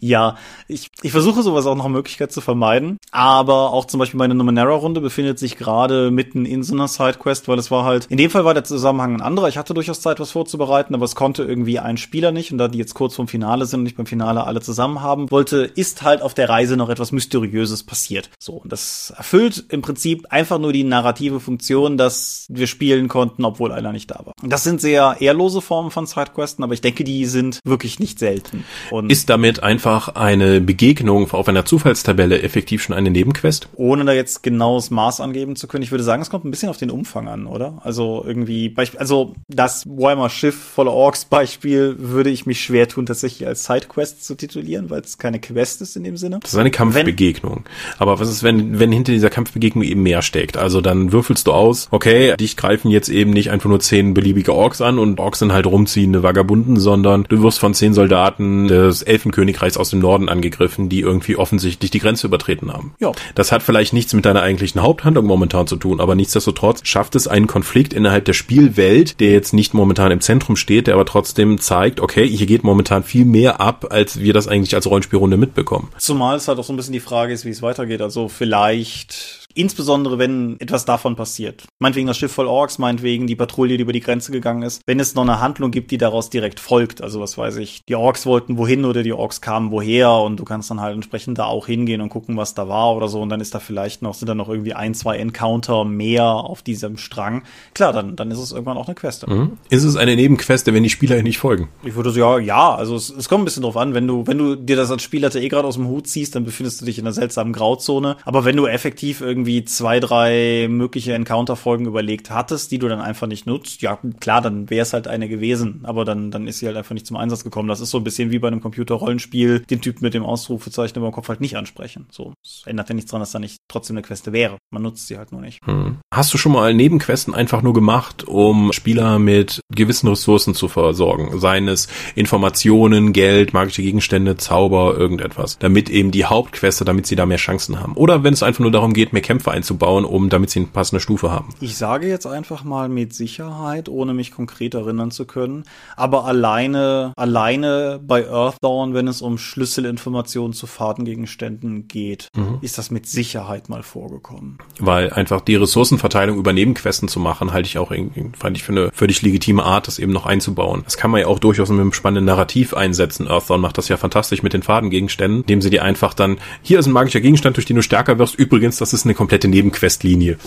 Ja, ich, ich versuche sowas auch noch Möglichkeit zu vermeiden. Aber auch zum Beispiel meine Numenera-Runde befindet sich gerade mitten in so einer Sidequest, weil es war halt, in dem Fall war der Zusammenhang ein anderer. Ich hatte durchaus Zeit, was vorzubereiten, aber es konnte irgendwie ein Spieler nicht. Und da die jetzt kurz vorm Finale sind und ich beim Finale alle zusammen haben wollte, ist halt auf der Reise noch etwas Mysteriöses passiert. So, und das erfüllt im Prinzip einfach nur die narrative Funktion, dass wir spielen konnten, obwohl einer nicht da war. Das sind sehr ehrlose Formen von Sidequesten, aber ich denke, die sind wirklich nicht selten. Und ist damit einfach eine Begegnung auf einer Zufallstabelle effektiv schon eine Nebenquest? Ohne da jetzt genaues Maß angeben zu können, ich würde sagen, es kommt ein bisschen auf den Umfang an, oder? Also irgendwie, also das Warhammer Schiff voller Orks Beispiel würde ich mich schwer tun, tatsächlich als Sidequest zu titulieren, weil es keine Quest ist in dem Sinne. Das ist eine Kampfbegegnung. Aber was ist, wenn, wenn hinter dieser Kampfbegegnung eben mehr steckt? Also dann würfelst du aus, okay, dich greifen jetzt eben nicht einfach nur zehn beliebige Orks an und Orks sind halt rumziehende Vagabunden, sondern du wirst von zehn Soldaten des Elfenkönigreichs aus dem Norden angegriffen angegriffen, die irgendwie offensichtlich die Grenze übertreten haben. Ja. Das hat vielleicht nichts mit deiner eigentlichen Haupthandlung momentan zu tun, aber nichtsdestotrotz schafft es einen Konflikt innerhalb der Spielwelt, der jetzt nicht momentan im Zentrum steht, der aber trotzdem zeigt, okay, hier geht momentan viel mehr ab, als wir das eigentlich als Rollenspielrunde mitbekommen. Zumal es halt auch so ein bisschen die Frage ist, wie es weitergeht. Also vielleicht Insbesondere, wenn etwas davon passiert. Meinetwegen das Schiff voll Orks, meinetwegen die Patrouille, die über die Grenze gegangen ist. Wenn es noch eine Handlung gibt, die daraus direkt folgt. Also was weiß ich, die Orks wollten wohin oder die Orks kamen woher und du kannst dann halt entsprechend da auch hingehen und gucken, was da war oder so. Und dann ist da vielleicht noch, sind da noch irgendwie ein, zwei Encounter mehr auf diesem Strang. Klar, dann, dann ist es irgendwann auch eine Quest. Mhm. Ist es eine Nebenqueste, wenn die Spieler nicht folgen? Ich würde sagen, ja, also es, es kommt ein bisschen drauf an. Wenn du, wenn du dir das als Spieler eh gerade aus dem Hut ziehst, dann befindest du dich in einer seltsamen Grauzone. Aber wenn du effektiv irgendwie irgendwie zwei, drei mögliche Encounter-Folgen überlegt hattest, die du dann einfach nicht nutzt, ja klar, dann wäre es halt eine gewesen, aber dann, dann ist sie halt einfach nicht zum Einsatz gekommen. Das ist so ein bisschen wie bei einem Computer-Rollenspiel, den Typ mit dem Ausrufezeichen über dem Kopf halt nicht ansprechen. So, das ändert ja nichts dran, dass da nicht trotzdem eine Queste wäre. Man nutzt sie halt nur nicht. Hm. Hast du schon mal Nebenquesten einfach nur gemacht, um Spieler mit gewissen Ressourcen zu versorgen? Seien es Informationen, Geld, magische Gegenstände, Zauber, irgendetwas. Damit eben die Hauptqueste, damit sie da mehr Chancen haben. Oder wenn es einfach nur darum geht, mehr Kämpfe einzubauen, um damit sie eine passende Stufe haben. Ich sage jetzt einfach mal mit Sicherheit, ohne mich konkret erinnern zu können, aber alleine, alleine bei Earthdawn, wenn es um Schlüsselinformationen zu Fahrtengegenständen geht, mhm. ist das mit Sicherheit mal vorgekommen. Weil einfach die Ressourcenverteilung über Nebenquesten zu machen, halte ich auch irgendwie, fand ich für eine völlig legitime Art, das eben noch einzubauen. Das kann man ja auch durchaus mit einem spannenden Narrativ einsetzen. Earthdawn macht das ja fantastisch mit den Fadengegenständen, indem sie die einfach dann, hier ist ein magischer Gegenstand, durch den du stärker wirst. Übrigens, das ist eine komplette Nebenquestlinie.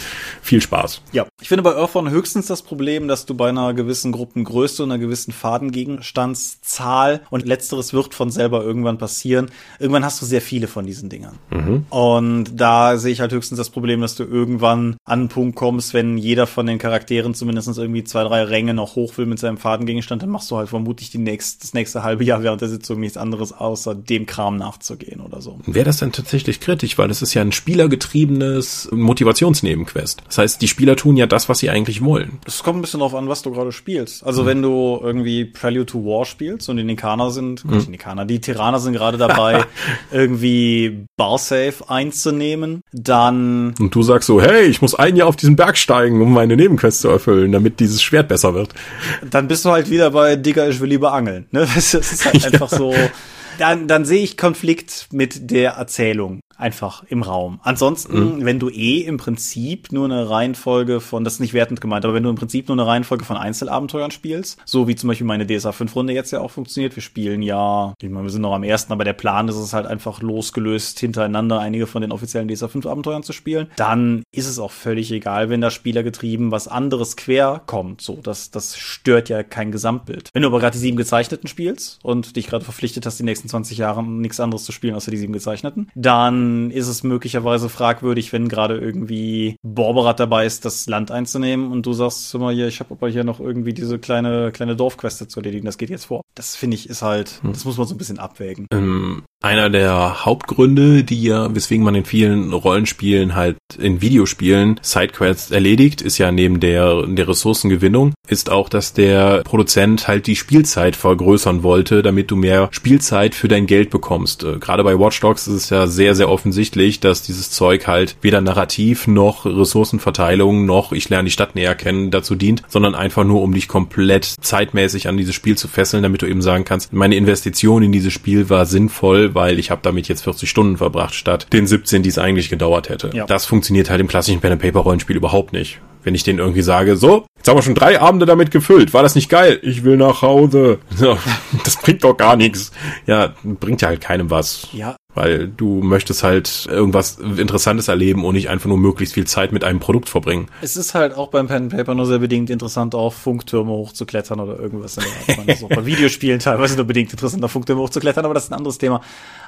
Viel Spaß. Ja, ich finde bei Earthdawn höchstens das Problem, dass du bei einer gewissen Gruppengröße und einer gewissen Fadengegenstandszahl und letzteres wird von selber irgendwann passieren. Irgendwann hast du sehr viele von diesen Dingern. Mhm. Und da sehe ich halt höchstens das Problem, dass du irgendwann an einen Punkt kommst, wenn jeder von den Charakteren zumindest irgendwie zwei, drei Ränge noch hoch will mit seinem Fadengegenstand, dann machst du halt vermutlich die nächst, das nächste halbe Jahr während der Sitzung nichts anderes, außer dem Kram nachzugehen oder so. Wäre das denn tatsächlich kritisch, weil es ist ja ein spielergetriebenes Motivationsnebenquest. Das heißt, die Spieler tun ja das, was sie eigentlich wollen. Das kommt ein bisschen darauf an, was du gerade spielst. Also mhm. wenn du irgendwie Prelude to War spielst und die Nikaner sind, mhm. die Nikaner, die Tiraner sind gerade dabei, (laughs) irgendwie Barsafe einzunehmen, dann... Und du sagst so, hey, ich muss ein Jahr auf diesen Berg steigen, um meine Nebenquest zu erfüllen, damit dieses Schwert besser wird. Dann bist du halt wieder bei Digga, ich will lieber angeln. Ne? (laughs) Das ist halt (laughs) einfach so dann, dann sehe ich Konflikt mit der Erzählung einfach im Raum. Ansonsten, mhm. wenn du eh im Prinzip nur eine Reihenfolge von, das ist nicht wertend gemeint, aber wenn du im Prinzip nur eine Reihenfolge von Einzelabenteuern spielst, so wie zum Beispiel meine DSA 5 Runde jetzt ja auch funktioniert, wir spielen ja, ich meine, wir sind noch am ersten, aber der Plan ist es halt einfach losgelöst hintereinander einige von den offiziellen DSA 5 Abenteuern zu spielen, dann ist es auch völlig egal, wenn da spielergetrieben was anderes quer kommt, so, das, das stört ja kein Gesamtbild. Wenn du aber gerade die sieben gezeichneten spielst und dich gerade verpflichtet hast, die nächsten 20 Jahre nichts anderes zu spielen, außer die sieben gezeichneten, dann ist es möglicherweise fragwürdig, wenn gerade irgendwie Borberat dabei ist, das Land einzunehmen und du sagst immer hier, ich habe aber hier noch irgendwie diese kleine kleine Dorfqueste zu erledigen, das geht jetzt vor. Das finde ich ist halt, hm. das muss man so ein bisschen abwägen. Ähm, einer der Hauptgründe, die ja, weswegen man in vielen Rollenspielen halt in Videospielen Sidequests erledigt, ist ja neben der, der Ressourcengewinnung, ist auch, dass der Produzent halt die Spielzeit vergrößern wollte, damit du mehr Spielzeit für dein Geld bekommst. Äh, gerade bei Watch Dogs ist es ja sehr, sehr offensichtlich, dass dieses Zeug halt weder narrativ noch Ressourcenverteilung noch ich lerne die Stadt näher kennen dazu dient, sondern einfach nur, um dich komplett zeitmäßig an dieses Spiel zu fesseln, damit du eben sagen kannst, meine Investition in dieses Spiel war sinnvoll, weil ich habe damit jetzt 40 Stunden verbracht, statt den 17, die es eigentlich gedauert hätte. Ja. Das funktioniert halt im klassischen Pen-and-Paper-Rollenspiel überhaupt nicht. Wenn ich den irgendwie sage, so, jetzt haben wir schon drei Abende damit gefüllt, war das nicht geil? Ich will nach Hause. (laughs) das bringt doch gar nichts. Ja, bringt ja halt keinem was. Ja, weil du möchtest halt irgendwas Interessantes erleben und nicht einfach nur möglichst viel Zeit mit einem Produkt verbringen. Es ist halt auch beim Pen Paper nur sehr bedingt interessant, auf Funktürme hochzuklettern oder irgendwas in der Art. Also bei Videospielen teilweise nur bedingt interessant, auf Funktürme hochzuklettern, aber das ist ein anderes Thema.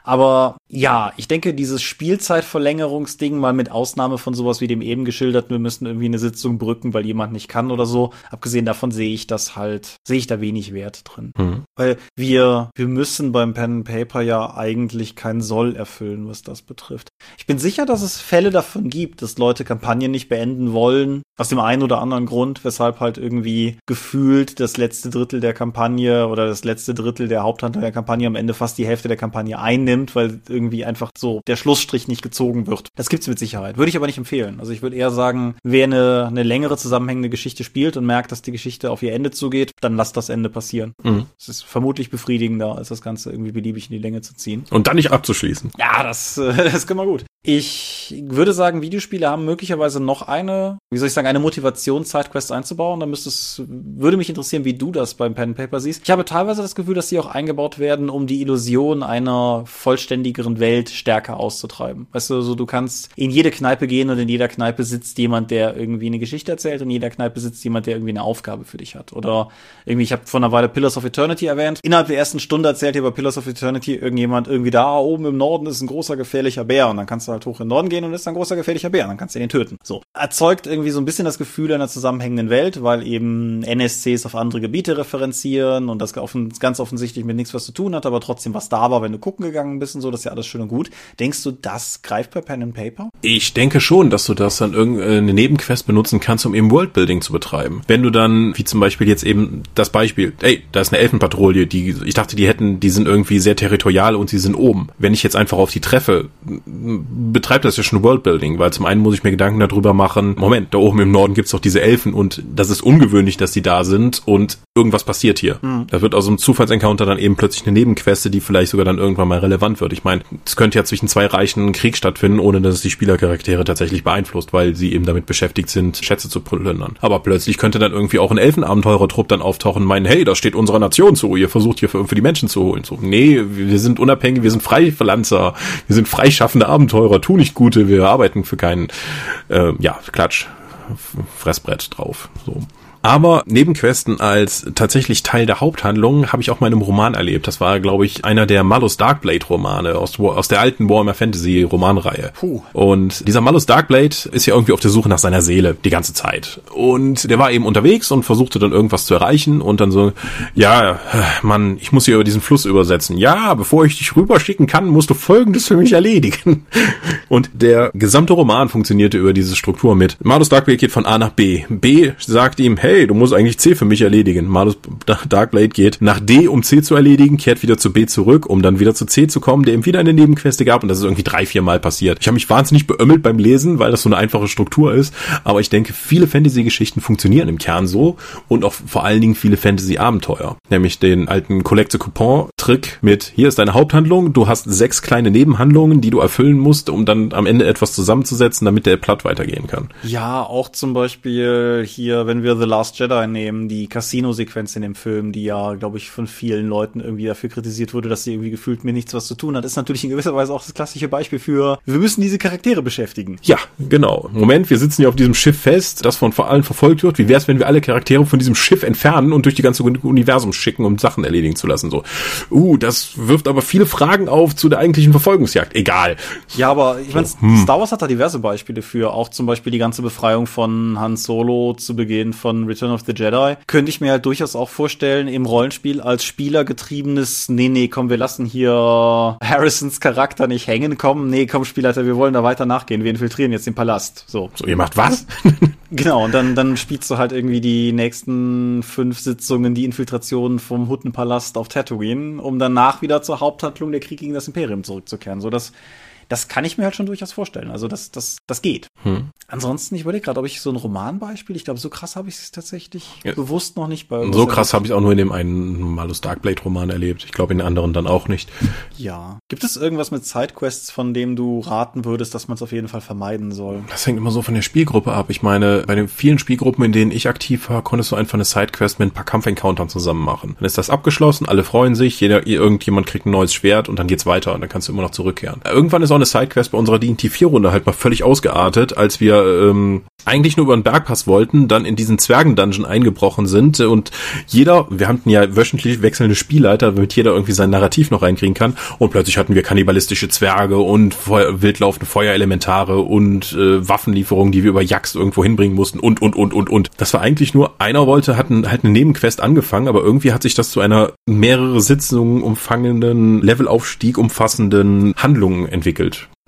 Aber ja, ich denke, dieses Spielzeitverlängerungsding, mal mit Ausnahme von sowas wie dem eben geschilderten, wir müssen irgendwie eine Sitzung brücken, weil jemand nicht kann oder so. Abgesehen davon sehe ich das halt, sehe ich da wenig Wert drin. Mhm. Weil wir, wir müssen beim Pen Paper ja eigentlich keinen soll erfüllen, was das betrifft. Ich bin sicher, dass es Fälle davon gibt, dass Leute Kampagnen nicht beenden wollen, aus dem einen oder anderen Grund, weshalb halt irgendwie gefühlt das letzte Drittel der Kampagne oder das letzte Drittel der Haupthandlung der Kampagne am Ende fast die Hälfte der Kampagne einnimmt, weil irgendwie einfach so der Schlussstrich nicht gezogen wird. Das gibt's mit Sicherheit. Würde ich aber nicht empfehlen. Also ich würde eher sagen, wer eine, eine längere zusammenhängende Geschichte spielt und merkt, dass die Geschichte auf ihr Ende zugeht, dann lasst das Ende passieren. Mhm. Es ist vermutlich befriedigender, als das Ganze irgendwie beliebig in die Länge zu ziehen. Und dann nicht abzuschließen abschließen. Ja, das, äh, (laughs) das können wir gut. Ich würde sagen, Videospiele haben möglicherweise noch eine, wie soll ich sagen, eine Motivation, Sidequests einzubauen. Da müsste es, würde mich interessieren, wie du das beim Pen Paper siehst. Ich habe teilweise das Gefühl, dass sie auch eingebaut werden, um die Illusion einer vollständigeren Welt stärker auszutreiben. Weißt du, so du kannst in jede Kneipe gehen und in jeder Kneipe sitzt jemand, der irgendwie eine Geschichte erzählt und in jeder Kneipe sitzt jemand, der irgendwie eine Aufgabe für dich hat. Oder irgendwie, ich habe vor einer Weile Pillars of Eternity erwähnt. Innerhalb der ersten Stunde erzählt dir bei Pillars of Eternity irgendjemand irgendwie da oben im Norden ist ein großer gefährlicher Bär und dann kannst du halt hoch in den Norden gehen und ist ein großer gefährlicher Bär und dann kannst du den töten. So. Erzeugt irgendwie so ein bisschen das Gefühl einer zusammenhängenden Welt, weil eben NSCs auf andere Gebiete referenzieren und das ganz offensichtlich mit nichts was zu tun hat, aber trotzdem was da war, wenn du gucken gegangen bist und so. Das alles schön und gut. Denkst du, das greift bei Pen and Paper? Ich denke schon, dass du das dann irgendeine Nebenquest benutzen kannst, um eben Worldbuilding zu betreiben. Wenn du dann, wie zum Beispiel jetzt eben das Beispiel, ey, da ist eine Elfenpatrouille, die, ich dachte, die hätten, die sind irgendwie sehr territorial und sie sind oben. Wenn ich jetzt einfach auf die treffe, betreibt das ja schon Worldbuilding, weil zum einen muss ich mir Gedanken darüber machen, Moment, da oben im Norden gibt's doch diese Elfen und das ist ungewöhnlich, dass die da sind und irgendwas passiert hier. Mhm. Da wird aus einem Zufallsencounter dann eben plötzlich eine Nebenqueste, die vielleicht sogar dann irgendwann mal relevant wird. Ich meine, es könnte ja zwischen zwei Reichen ein Krieg stattfinden, ohne dass es die Spielercharaktere tatsächlich beeinflusst, weil sie eben damit beschäftigt sind, Schätze zu plündern. Aber plötzlich könnte dann irgendwie auch ein Elfenabenteurer-Trupp dann auftauchen und meinen, hey, das steht unserer Nation zu, ihr versucht hier für, für die Menschen zu holen. So, nee, wir sind unabhängig, wir sind Freipflanzer, wir sind freischaffende Abenteurer, tu nicht Gute, wir arbeiten für keinen, äh, ja, Klatsch, Fressbrett drauf. So. Aber Nebenquesten als tatsächlich Teil der Haupthandlung habe ich auch mal in einem Roman erlebt. Das war, glaube ich, einer der Malus Darkblade Romane aus, aus der alten Warhammer Fantasy Romanreihe. Puh. Und dieser Malus Darkblade ist ja irgendwie auf der Suche nach seiner Seele die ganze Zeit. Und der war eben unterwegs und versuchte dann irgendwas zu erreichen und dann so, ja, Mann, ich muss hier über diesen Fluss übersetzen. Ja, bevor ich dich rüberschicken kann, musst du Folgendes für mich erledigen. (laughs) Und der gesamte Roman funktionierte über diese Struktur mit. Malus Darkblade geht von A nach B. B sagt ihm, hey, hey, du musst eigentlich C für mich erledigen. Malus Darkblade geht nach D, um C zu erledigen, kehrt wieder zu B zurück, um dann wieder zu C zu kommen, der ihm wieder eine Nebenqueste gab und das ist irgendwie drei, vier Mal passiert. Ich habe mich wahnsinnig beömmelt beim Lesen, weil das so eine einfache Struktur ist, aber ich denke, viele Fantasy-Geschichten funktionieren im Kern so und auch vor allen Dingen viele Fantasy-Abenteuer. Nämlich den alten Collect the Coupon-Trick mit, hier ist deine Haupthandlung, du hast sechs kleine Nebenhandlungen, die du erfüllen musst, um dann am Ende etwas zusammenzusetzen, damit der Plot weitergehen kann. Ja, auch zum Beispiel hier, wenn wir The Last Jedi nehmen, die Casino-Sequenz in dem Film, die ja, glaube ich, von vielen Leuten irgendwie dafür kritisiert wurde, dass sie irgendwie gefühlt mir nichts was zu tun hat, ist natürlich in gewisser Weise auch das klassische Beispiel für, wir müssen diese Charaktere beschäftigen. Ja, genau. Moment, wir sitzen ja auf diesem Schiff fest, das von vor allen verfolgt wird. Wie wäre es, wenn wir alle Charaktere von diesem Schiff entfernen und durch die ganze Universum schicken, um Sachen erledigen zu lassen? So, uh, das wirft aber viele Fragen auf zu der eigentlichen Verfolgungsjagd. Egal. Ja, aber ich meine, hm. Star Wars hat da diverse Beispiele für, auch zum Beispiel die ganze Befreiung von Han Solo zu Beginn von Return of the Jedi, könnte ich mir halt durchaus auch vorstellen, im Rollenspiel als Spieler getriebenes, nee, nee, komm, wir lassen hier Harrisons Charakter nicht hängen, komm, nee, komm, Spielleiter, wir wollen da weiter nachgehen, wir infiltrieren jetzt den Palast. So. So, ihr macht was? (laughs) genau, und dann, dann spielst du halt irgendwie die nächsten fünf Sitzungen die Infiltration vom Huttenpalast auf Tatooine, um danach wieder zur Haupthandlung der Krieg gegen das Imperium zurückzukehren. So, dass das kann ich mir halt schon durchaus vorstellen. Also das, das, das geht. Hm. Ansonsten, ich überlege gerade, ob ich so ein Romanbeispiel, ich glaube, so krass habe ich es tatsächlich ja. bewusst noch nicht bei So krass habe ich es auch nur in dem einen Malus Darkblade-Roman erlebt. Ich glaube, in den anderen dann auch nicht. Ja. Gibt es irgendwas mit Sidequests, von dem du raten würdest, dass man es auf jeden Fall vermeiden soll? Das hängt immer so von der Spielgruppe ab. Ich meine, bei den vielen Spielgruppen, in denen ich aktiv war, konntest du einfach eine Sidequest mit ein paar Kampfencountern zusammen machen. Dann ist das abgeschlossen, alle freuen sich, jeder, irgendjemand kriegt ein neues Schwert und dann geht's weiter und dann kannst du immer noch zurückkehren. Irgendwann ist auch eine Sidequest bei unserer D&T 4 Runde halt mal völlig ausgeartet, als wir ähm, eigentlich nur über den Bergpass wollten, dann in diesen Zwergen-Dungeon eingebrochen sind und jeder, wir hatten ja wöchentlich wechselnde Spielleiter, damit jeder irgendwie sein Narrativ noch reinkriegen kann und plötzlich hatten wir kannibalistische Zwerge und Feu wildlaufende Feuerelementare und äh, Waffenlieferungen, die wir über Jax irgendwo hinbringen mussten und, und, und, und, und. Das war eigentlich nur, einer wollte, hat ein, halt eine Nebenquest angefangen, aber irgendwie hat sich das zu einer mehrere Sitzungen umfangenden, Levelaufstieg umfassenden Handlung entwickelt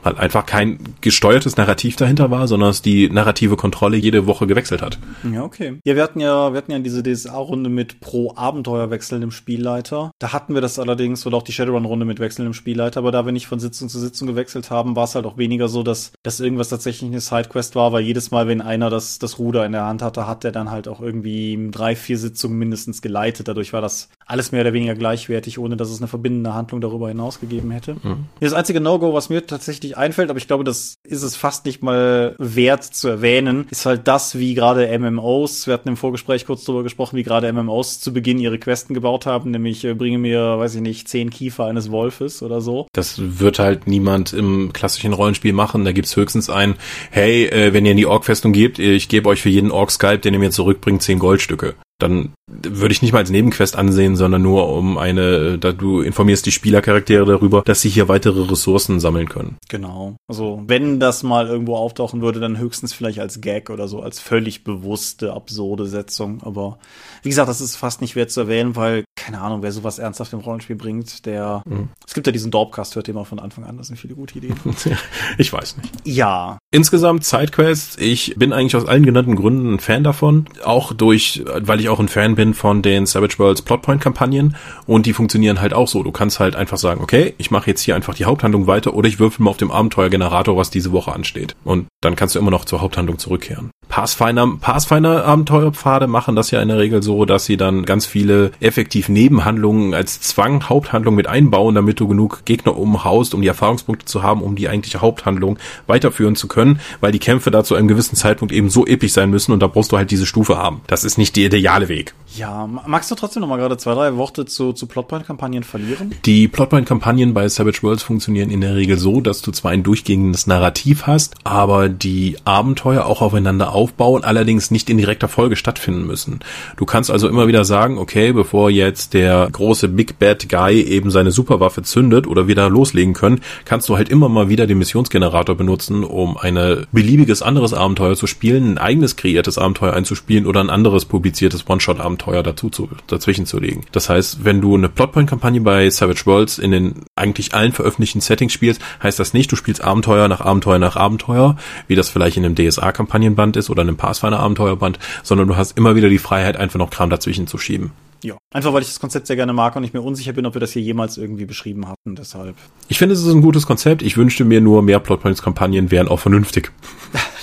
weil einfach kein gesteuertes Narrativ dahinter war, sondern es die narrative Kontrolle jede Woche gewechselt hat. Ja, okay. Ja, wir hatten ja, wir hatten ja diese DSA-Runde mit pro Abenteuer wechselndem Spielleiter. Da hatten wir das allerdings, oder auch die Shadowrun-Runde mit wechselndem Spielleiter, aber da wir nicht von Sitzung zu Sitzung gewechselt haben, war es halt auch weniger so, dass, dass irgendwas tatsächlich eine Sidequest war, weil jedes Mal, wenn einer das, das Ruder in der Hand hatte, hat der dann halt auch irgendwie drei, vier Sitzungen mindestens geleitet. Dadurch war das alles mehr oder weniger gleichwertig, ohne dass es eine verbindende Handlung darüber hinaus gegeben hätte. Mhm. Das einzige No-Go, was mir tatsächlich einfällt, aber ich glaube, das ist es fast nicht mal wert zu erwähnen, ist halt das, wie gerade MMOs, wir hatten im Vorgespräch kurz drüber gesprochen, wie gerade MMOs zu Beginn ihre Questen gebaut haben, nämlich äh, bringe mir, weiß ich nicht, zehn Kiefer eines Wolfes oder so. Das wird halt niemand im klassischen Rollenspiel machen. Da gibt's höchstens ein, hey, äh, wenn ihr in die Ork-Festung geht, ich gebe euch für jeden Ork-Skype, den ihr mir zurückbringt, zehn Goldstücke. Dann würde ich nicht mal als Nebenquest ansehen, sondern nur um eine, da du informierst die Spielercharaktere darüber, dass sie hier weitere Ressourcen sammeln können. Genau. Also wenn das mal irgendwo auftauchen würde, dann höchstens vielleicht als Gag oder so, als völlig bewusste, absurde Setzung. Aber wie gesagt, das ist fast nicht wert zu erwähnen, weil, keine Ahnung, wer sowas ernsthaft im Rollenspiel bringt, der. Mhm. Es gibt ja diesen Dorpcast, hört ihr mal von Anfang an, das sind viele gute Ideen. (laughs) ich weiß nicht. Ja. Insgesamt Sidequests, ich bin eigentlich aus allen genannten Gründen ein Fan davon. Auch durch, weil ich auch ein Fan bin von den Savage Worlds Plotpoint-Kampagnen und die funktionieren halt auch so. Du kannst halt einfach sagen, okay, ich mache jetzt hier einfach die Haupthandlung weiter oder ich würfel mal auf dem Abenteuergenerator, was diese Woche ansteht. Und dann kannst du immer noch zur Haupthandlung zurückkehren. Pathfinder, Pathfinder Abenteuerpfade machen das ja in der Regel so, dass sie dann ganz viele effektiv Nebenhandlungen als Zwang Haupthandlung mit einbauen, damit du genug Gegner umhaust, um die Erfahrungspunkte zu haben, um die eigentliche Haupthandlung weiterführen zu können, weil die Kämpfe da zu einem gewissen Zeitpunkt eben so episch sein müssen und da brauchst du halt diese Stufe haben. Das ist nicht der ideale Weg. Ja, magst du trotzdem noch mal gerade zwei, drei Worte zu, zu Plotpoint-Kampagnen verlieren? Die Plotpoint-Kampagnen bei Savage Worlds funktionieren in der Regel so, dass du zwar ein durchgehendes Narrativ hast, aber die Abenteuer auch aufeinander aufbauen, allerdings nicht in direkter Folge stattfinden müssen. Du kannst also immer wieder sagen, okay, bevor jetzt der große Big Bad Guy eben seine Superwaffe zündet oder wir loslegen können, kannst du halt immer mal wieder den Missionsgenerator benutzen, um ein beliebiges anderes Abenteuer zu spielen, ein eigenes kreiertes Abenteuer einzuspielen oder ein anderes publiziertes One-Shot-Abenteuer dazu zu, dazwischen zu legen. Das heißt, wenn du eine Plotpoint-Kampagne bei Savage Worlds in den eigentlich allen veröffentlichten Settings spielst, heißt das nicht, du spielst Abenteuer nach Abenteuer nach Abenteuer, wie das vielleicht in einem DSA-Kampagnenband ist oder einem Pathfinder-Abenteuerband, sondern du hast immer wieder die Freiheit, einfach noch Kram dazwischen zu schieben. Ja, einfach weil ich das Konzept sehr gerne mag und ich mir unsicher bin, ob wir das hier jemals irgendwie beschrieben hatten, deshalb. Ich finde, es ist ein gutes Konzept. Ich wünschte mir nur, mehr Plotpoints-Kampagnen wären auch vernünftig.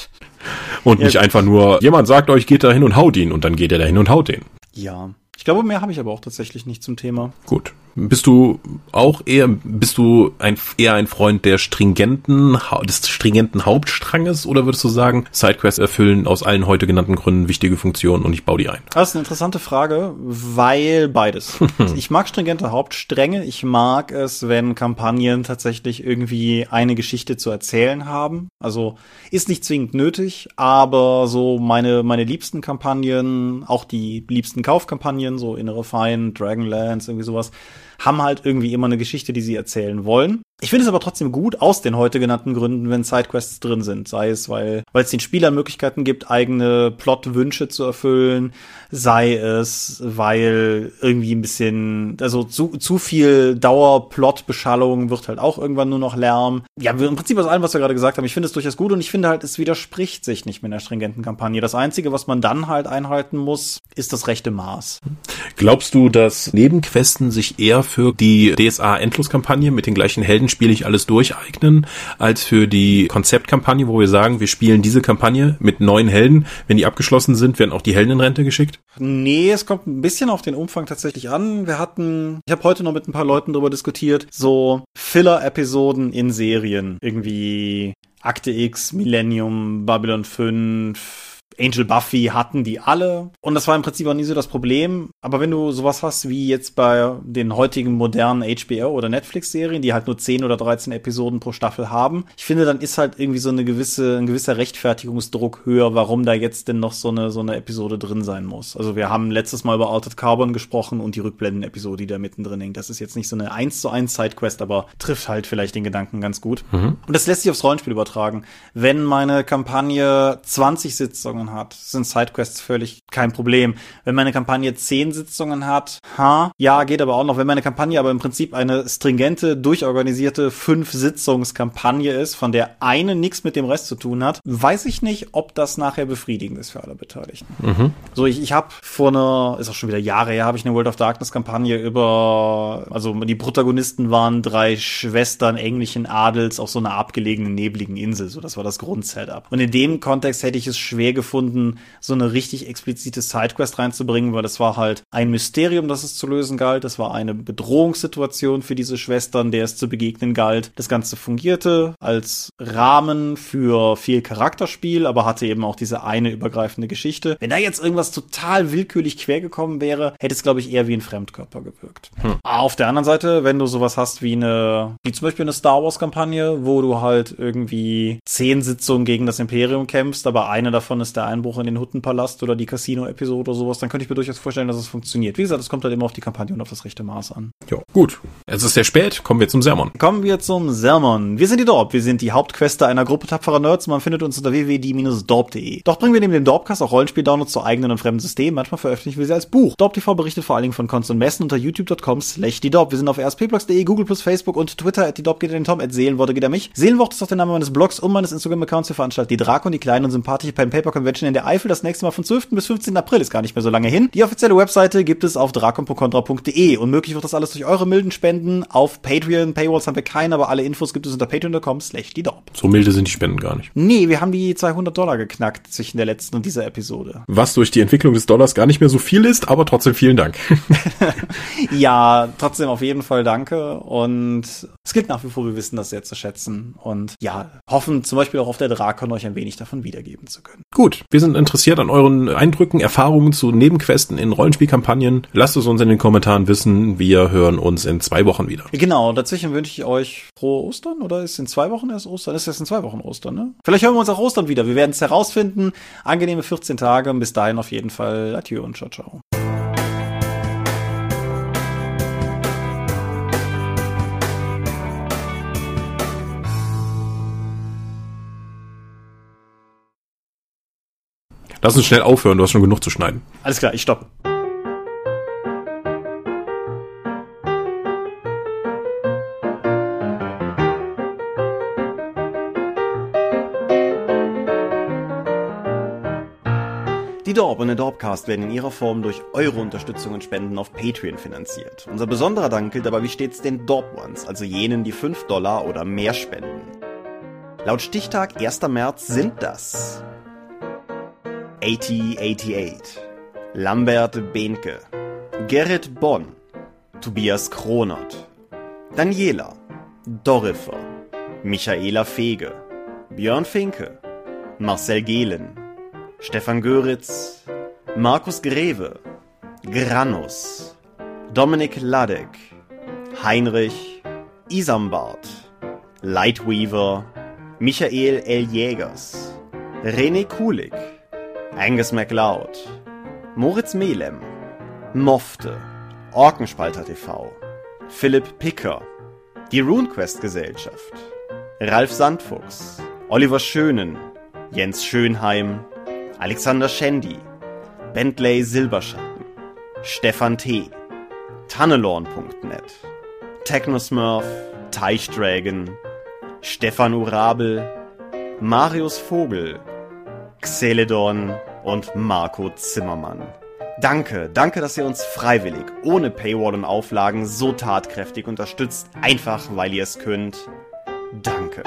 (laughs) und ja, nicht einfach nur, jemand sagt euch, geht da hin und haut ihn und dann geht er da hin und haut den. Ja. Ich glaube, mehr habe ich aber auch tatsächlich nicht zum Thema. Gut. Bist du auch eher, bist du ein, eher ein Freund der stringenten, des stringenten Hauptstranges oder würdest du sagen, Sidequests erfüllen aus allen heute genannten Gründen wichtige Funktionen und ich baue die ein? Das ist eine interessante Frage, weil beides. (laughs) ich mag stringente Hauptstränge. Ich mag es, wenn Kampagnen tatsächlich irgendwie eine Geschichte zu erzählen haben. Also ist nicht zwingend nötig, aber so meine, meine liebsten Kampagnen, auch die liebsten Kaufkampagnen, so Innere Feind, Dragonlance, irgendwie sowas, haben halt irgendwie immer eine Geschichte, die sie erzählen wollen. Ich finde es aber trotzdem gut, aus den heute genannten Gründen, wenn Sidequests drin sind. Sei es, weil, weil es den Spielern Möglichkeiten gibt, eigene Plotwünsche zu erfüllen, sei es, weil irgendwie ein bisschen, also zu, zu viel Dauerplotbeschallung wird halt auch irgendwann nur noch Lärm. Ja, im Prinzip aus allem, was wir gerade gesagt haben, ich finde es durchaus gut und ich finde halt, es widerspricht sich nicht mit einer stringenten Kampagne. Das Einzige, was man dann halt einhalten muss, ist das rechte Maß. Glaubst du, dass Nebenquesten sich eher für die DSA-Endloskampagne mit den gleichen Helden ich alles durcheignen, als für die Konzeptkampagne, wo wir sagen, wir spielen diese Kampagne mit neuen Helden. Wenn die abgeschlossen sind, werden auch die Helden in Rente geschickt? Nee, es kommt ein bisschen auf den Umfang tatsächlich an. Wir hatten, ich habe heute noch mit ein paar Leuten darüber diskutiert, so Filler-Episoden in Serien. Irgendwie Akte X, Millennium, Babylon 5, Angel Buffy hatten die alle. Und das war im Prinzip auch nie so das Problem. Aber wenn du sowas hast wie jetzt bei den heutigen modernen HBO oder Netflix-Serien, die halt nur 10 oder 13 Episoden pro Staffel haben, ich finde, dann ist halt irgendwie so eine gewisse, ein gewisser Rechtfertigungsdruck höher, warum da jetzt denn noch so eine, so eine Episode drin sein muss. Also wir haben letztes Mal über Altered Carbon gesprochen und die Rückblenden-Episode, die da mittendrin hängt. Das ist jetzt nicht so eine 1 zu 1 Sidequest, aber trifft halt vielleicht den Gedanken ganz gut. Mhm. Und das lässt sich aufs Rollenspiel übertragen. Wenn meine Kampagne 20 Sitzungen Sitzungen hat, sind Sidequests völlig kein Problem. Wenn meine Kampagne zehn Sitzungen hat, ha, ja, geht aber auch noch. Wenn meine Kampagne aber im Prinzip eine stringente, durchorganisierte Fünf-Sitzungskampagne ist, von der eine nichts mit dem Rest zu tun hat, weiß ich nicht, ob das nachher befriedigend ist für alle Beteiligten. Mhm. So, ich, ich habe vor einer, ist auch schon wieder Jahre her, habe ich eine World of Darkness Kampagne über, also die Protagonisten waren drei Schwestern englischen Adels auf so einer abgelegenen, nebligen Insel. So, das war das Grundsetup. Und in dem Kontext hätte ich es schwer gefunden, gefunden, so eine richtig explizite Sidequest reinzubringen, weil das war halt ein Mysterium, das es zu lösen galt. Das war eine Bedrohungssituation für diese Schwestern, der es zu begegnen galt. Das Ganze fungierte als Rahmen für viel Charakterspiel, aber hatte eben auch diese eine übergreifende Geschichte. Wenn da jetzt irgendwas total willkürlich quer gekommen wäre, hätte es, glaube ich, eher wie ein Fremdkörper gewirkt. Hm. Auf der anderen Seite, wenn du sowas hast wie eine, wie zum Beispiel eine Star Wars Kampagne, wo du halt irgendwie zehn Sitzungen gegen das Imperium kämpfst, aber eine davon ist der der Einbruch in den Huttenpalast oder die Casino-Episode oder sowas, dann könnte ich mir durchaus vorstellen, dass es funktioniert. Wie gesagt, es kommt halt immer auf die Kampagne und auf das rechte Maß an. Ja, gut. Es ist sehr spät, kommen wir zum Sermon. Kommen wir zum Sermon. Wir sind die Dorp. Wir sind die Hauptquester einer Gruppe tapferer Nerds. Man findet uns unter www.die-dorp.de. Doch bringen wir neben dem Dorpcast auch Rollenspiel-Downloads zu eigenen und fremden Systemen. Manchmal veröffentlichen wir sie als Buch. Dorp TV berichtet vor allen Dingen von Cons und Messen unter youtube.com slash die Dorp. Wir sind auf rspblogs.de, Google plus Facebook und Twitter at die Dorp geht den Tom, at Seelenworte geht er mich. Seelenwort ist auch der Name meines Blogs und meines Instagram-Accounts. Wir veranstalten die Drakon, die kleine und sympathische Pen Paper Convention in der Eifel. Das nächste Mal von 12. bis 15. April ist gar nicht mehr so lange hin. Die offizielle Webseite gibt es auf drakon.contra.de und möglich wird das alles durch eure milden Spenden auf Patreon. Paywalls haben wir keine, aber alle Infos gibt es unter patreon.com slash die. So milde sind die Spenden gar nicht. Nee, wir haben die 200 Dollar geknackt zwischen der letzten und dieser Episode. Was durch die Entwicklung des Dollars gar nicht mehr so viel ist, aber trotzdem vielen Dank. (laughs) ja, trotzdem auf jeden Fall danke und es gilt nach wie vor, wir wissen das sehr zu schätzen und ja, hoffen zum Beispiel auch auf der Drakon euch ein wenig davon wiedergeben zu können. Gut, wir sind interessiert an euren Eindrücken, Erfahrungen zu Nebenquesten in Rollenspielkampagnen. Lasst es uns in den Kommentaren wissen. Wir hören uns in zwei Wochen wieder. Genau, dazwischen wünsche ich euch frohe Ostern oder ist in zwei Wochen erst Ostern? Ist jetzt in zwei Wochen Ostern, ne? Vielleicht hören wir uns auch Ostern wieder. Wir werden es herausfinden. Angenehme 14 Tage und bis dahin auf jeden Fall Adieu und ciao, ciao. Lass uns schnell aufhören, du hast schon genug zu schneiden. Alles klar, ich stoppe. Die Dorp und der Dorpcast werden in ihrer Form durch eure Unterstützung und Spenden auf Patreon finanziert. Unser besonderer Dank gilt aber wie stets den Dorp Ones, also jenen, die 5 Dollar oder mehr spenden. Laut Stichtag 1. März sind das 8088, Lambert Behnke, Gerrit Bonn, Tobias Kronert, Daniela, Dorifer, Michaela Fege, Björn Finke, Marcel Gehlen, Stefan Göritz, Markus Greve, Granus, Dominik Ladek, Heinrich, Isambard, Lightweaver, Michael L. Jägers, René Kulig, Angus MacLeod, Moritz Melem, Mofte, Orkenspalter TV, Philipp Picker, die RuneQuest Gesellschaft, Ralf Sandfuchs, Oliver Schönen, Jens Schönheim, Alexander Schendi, Bentley Silberschatten, Stefan T., Tannelorn.net, Technosmurf, Teichdragon, Stefan Urabel, Marius Vogel, Xeledon und Marco Zimmermann. Danke, danke, dass ihr uns freiwillig, ohne Paywall und Auflagen so tatkräftig unterstützt, einfach weil ihr es könnt. Danke.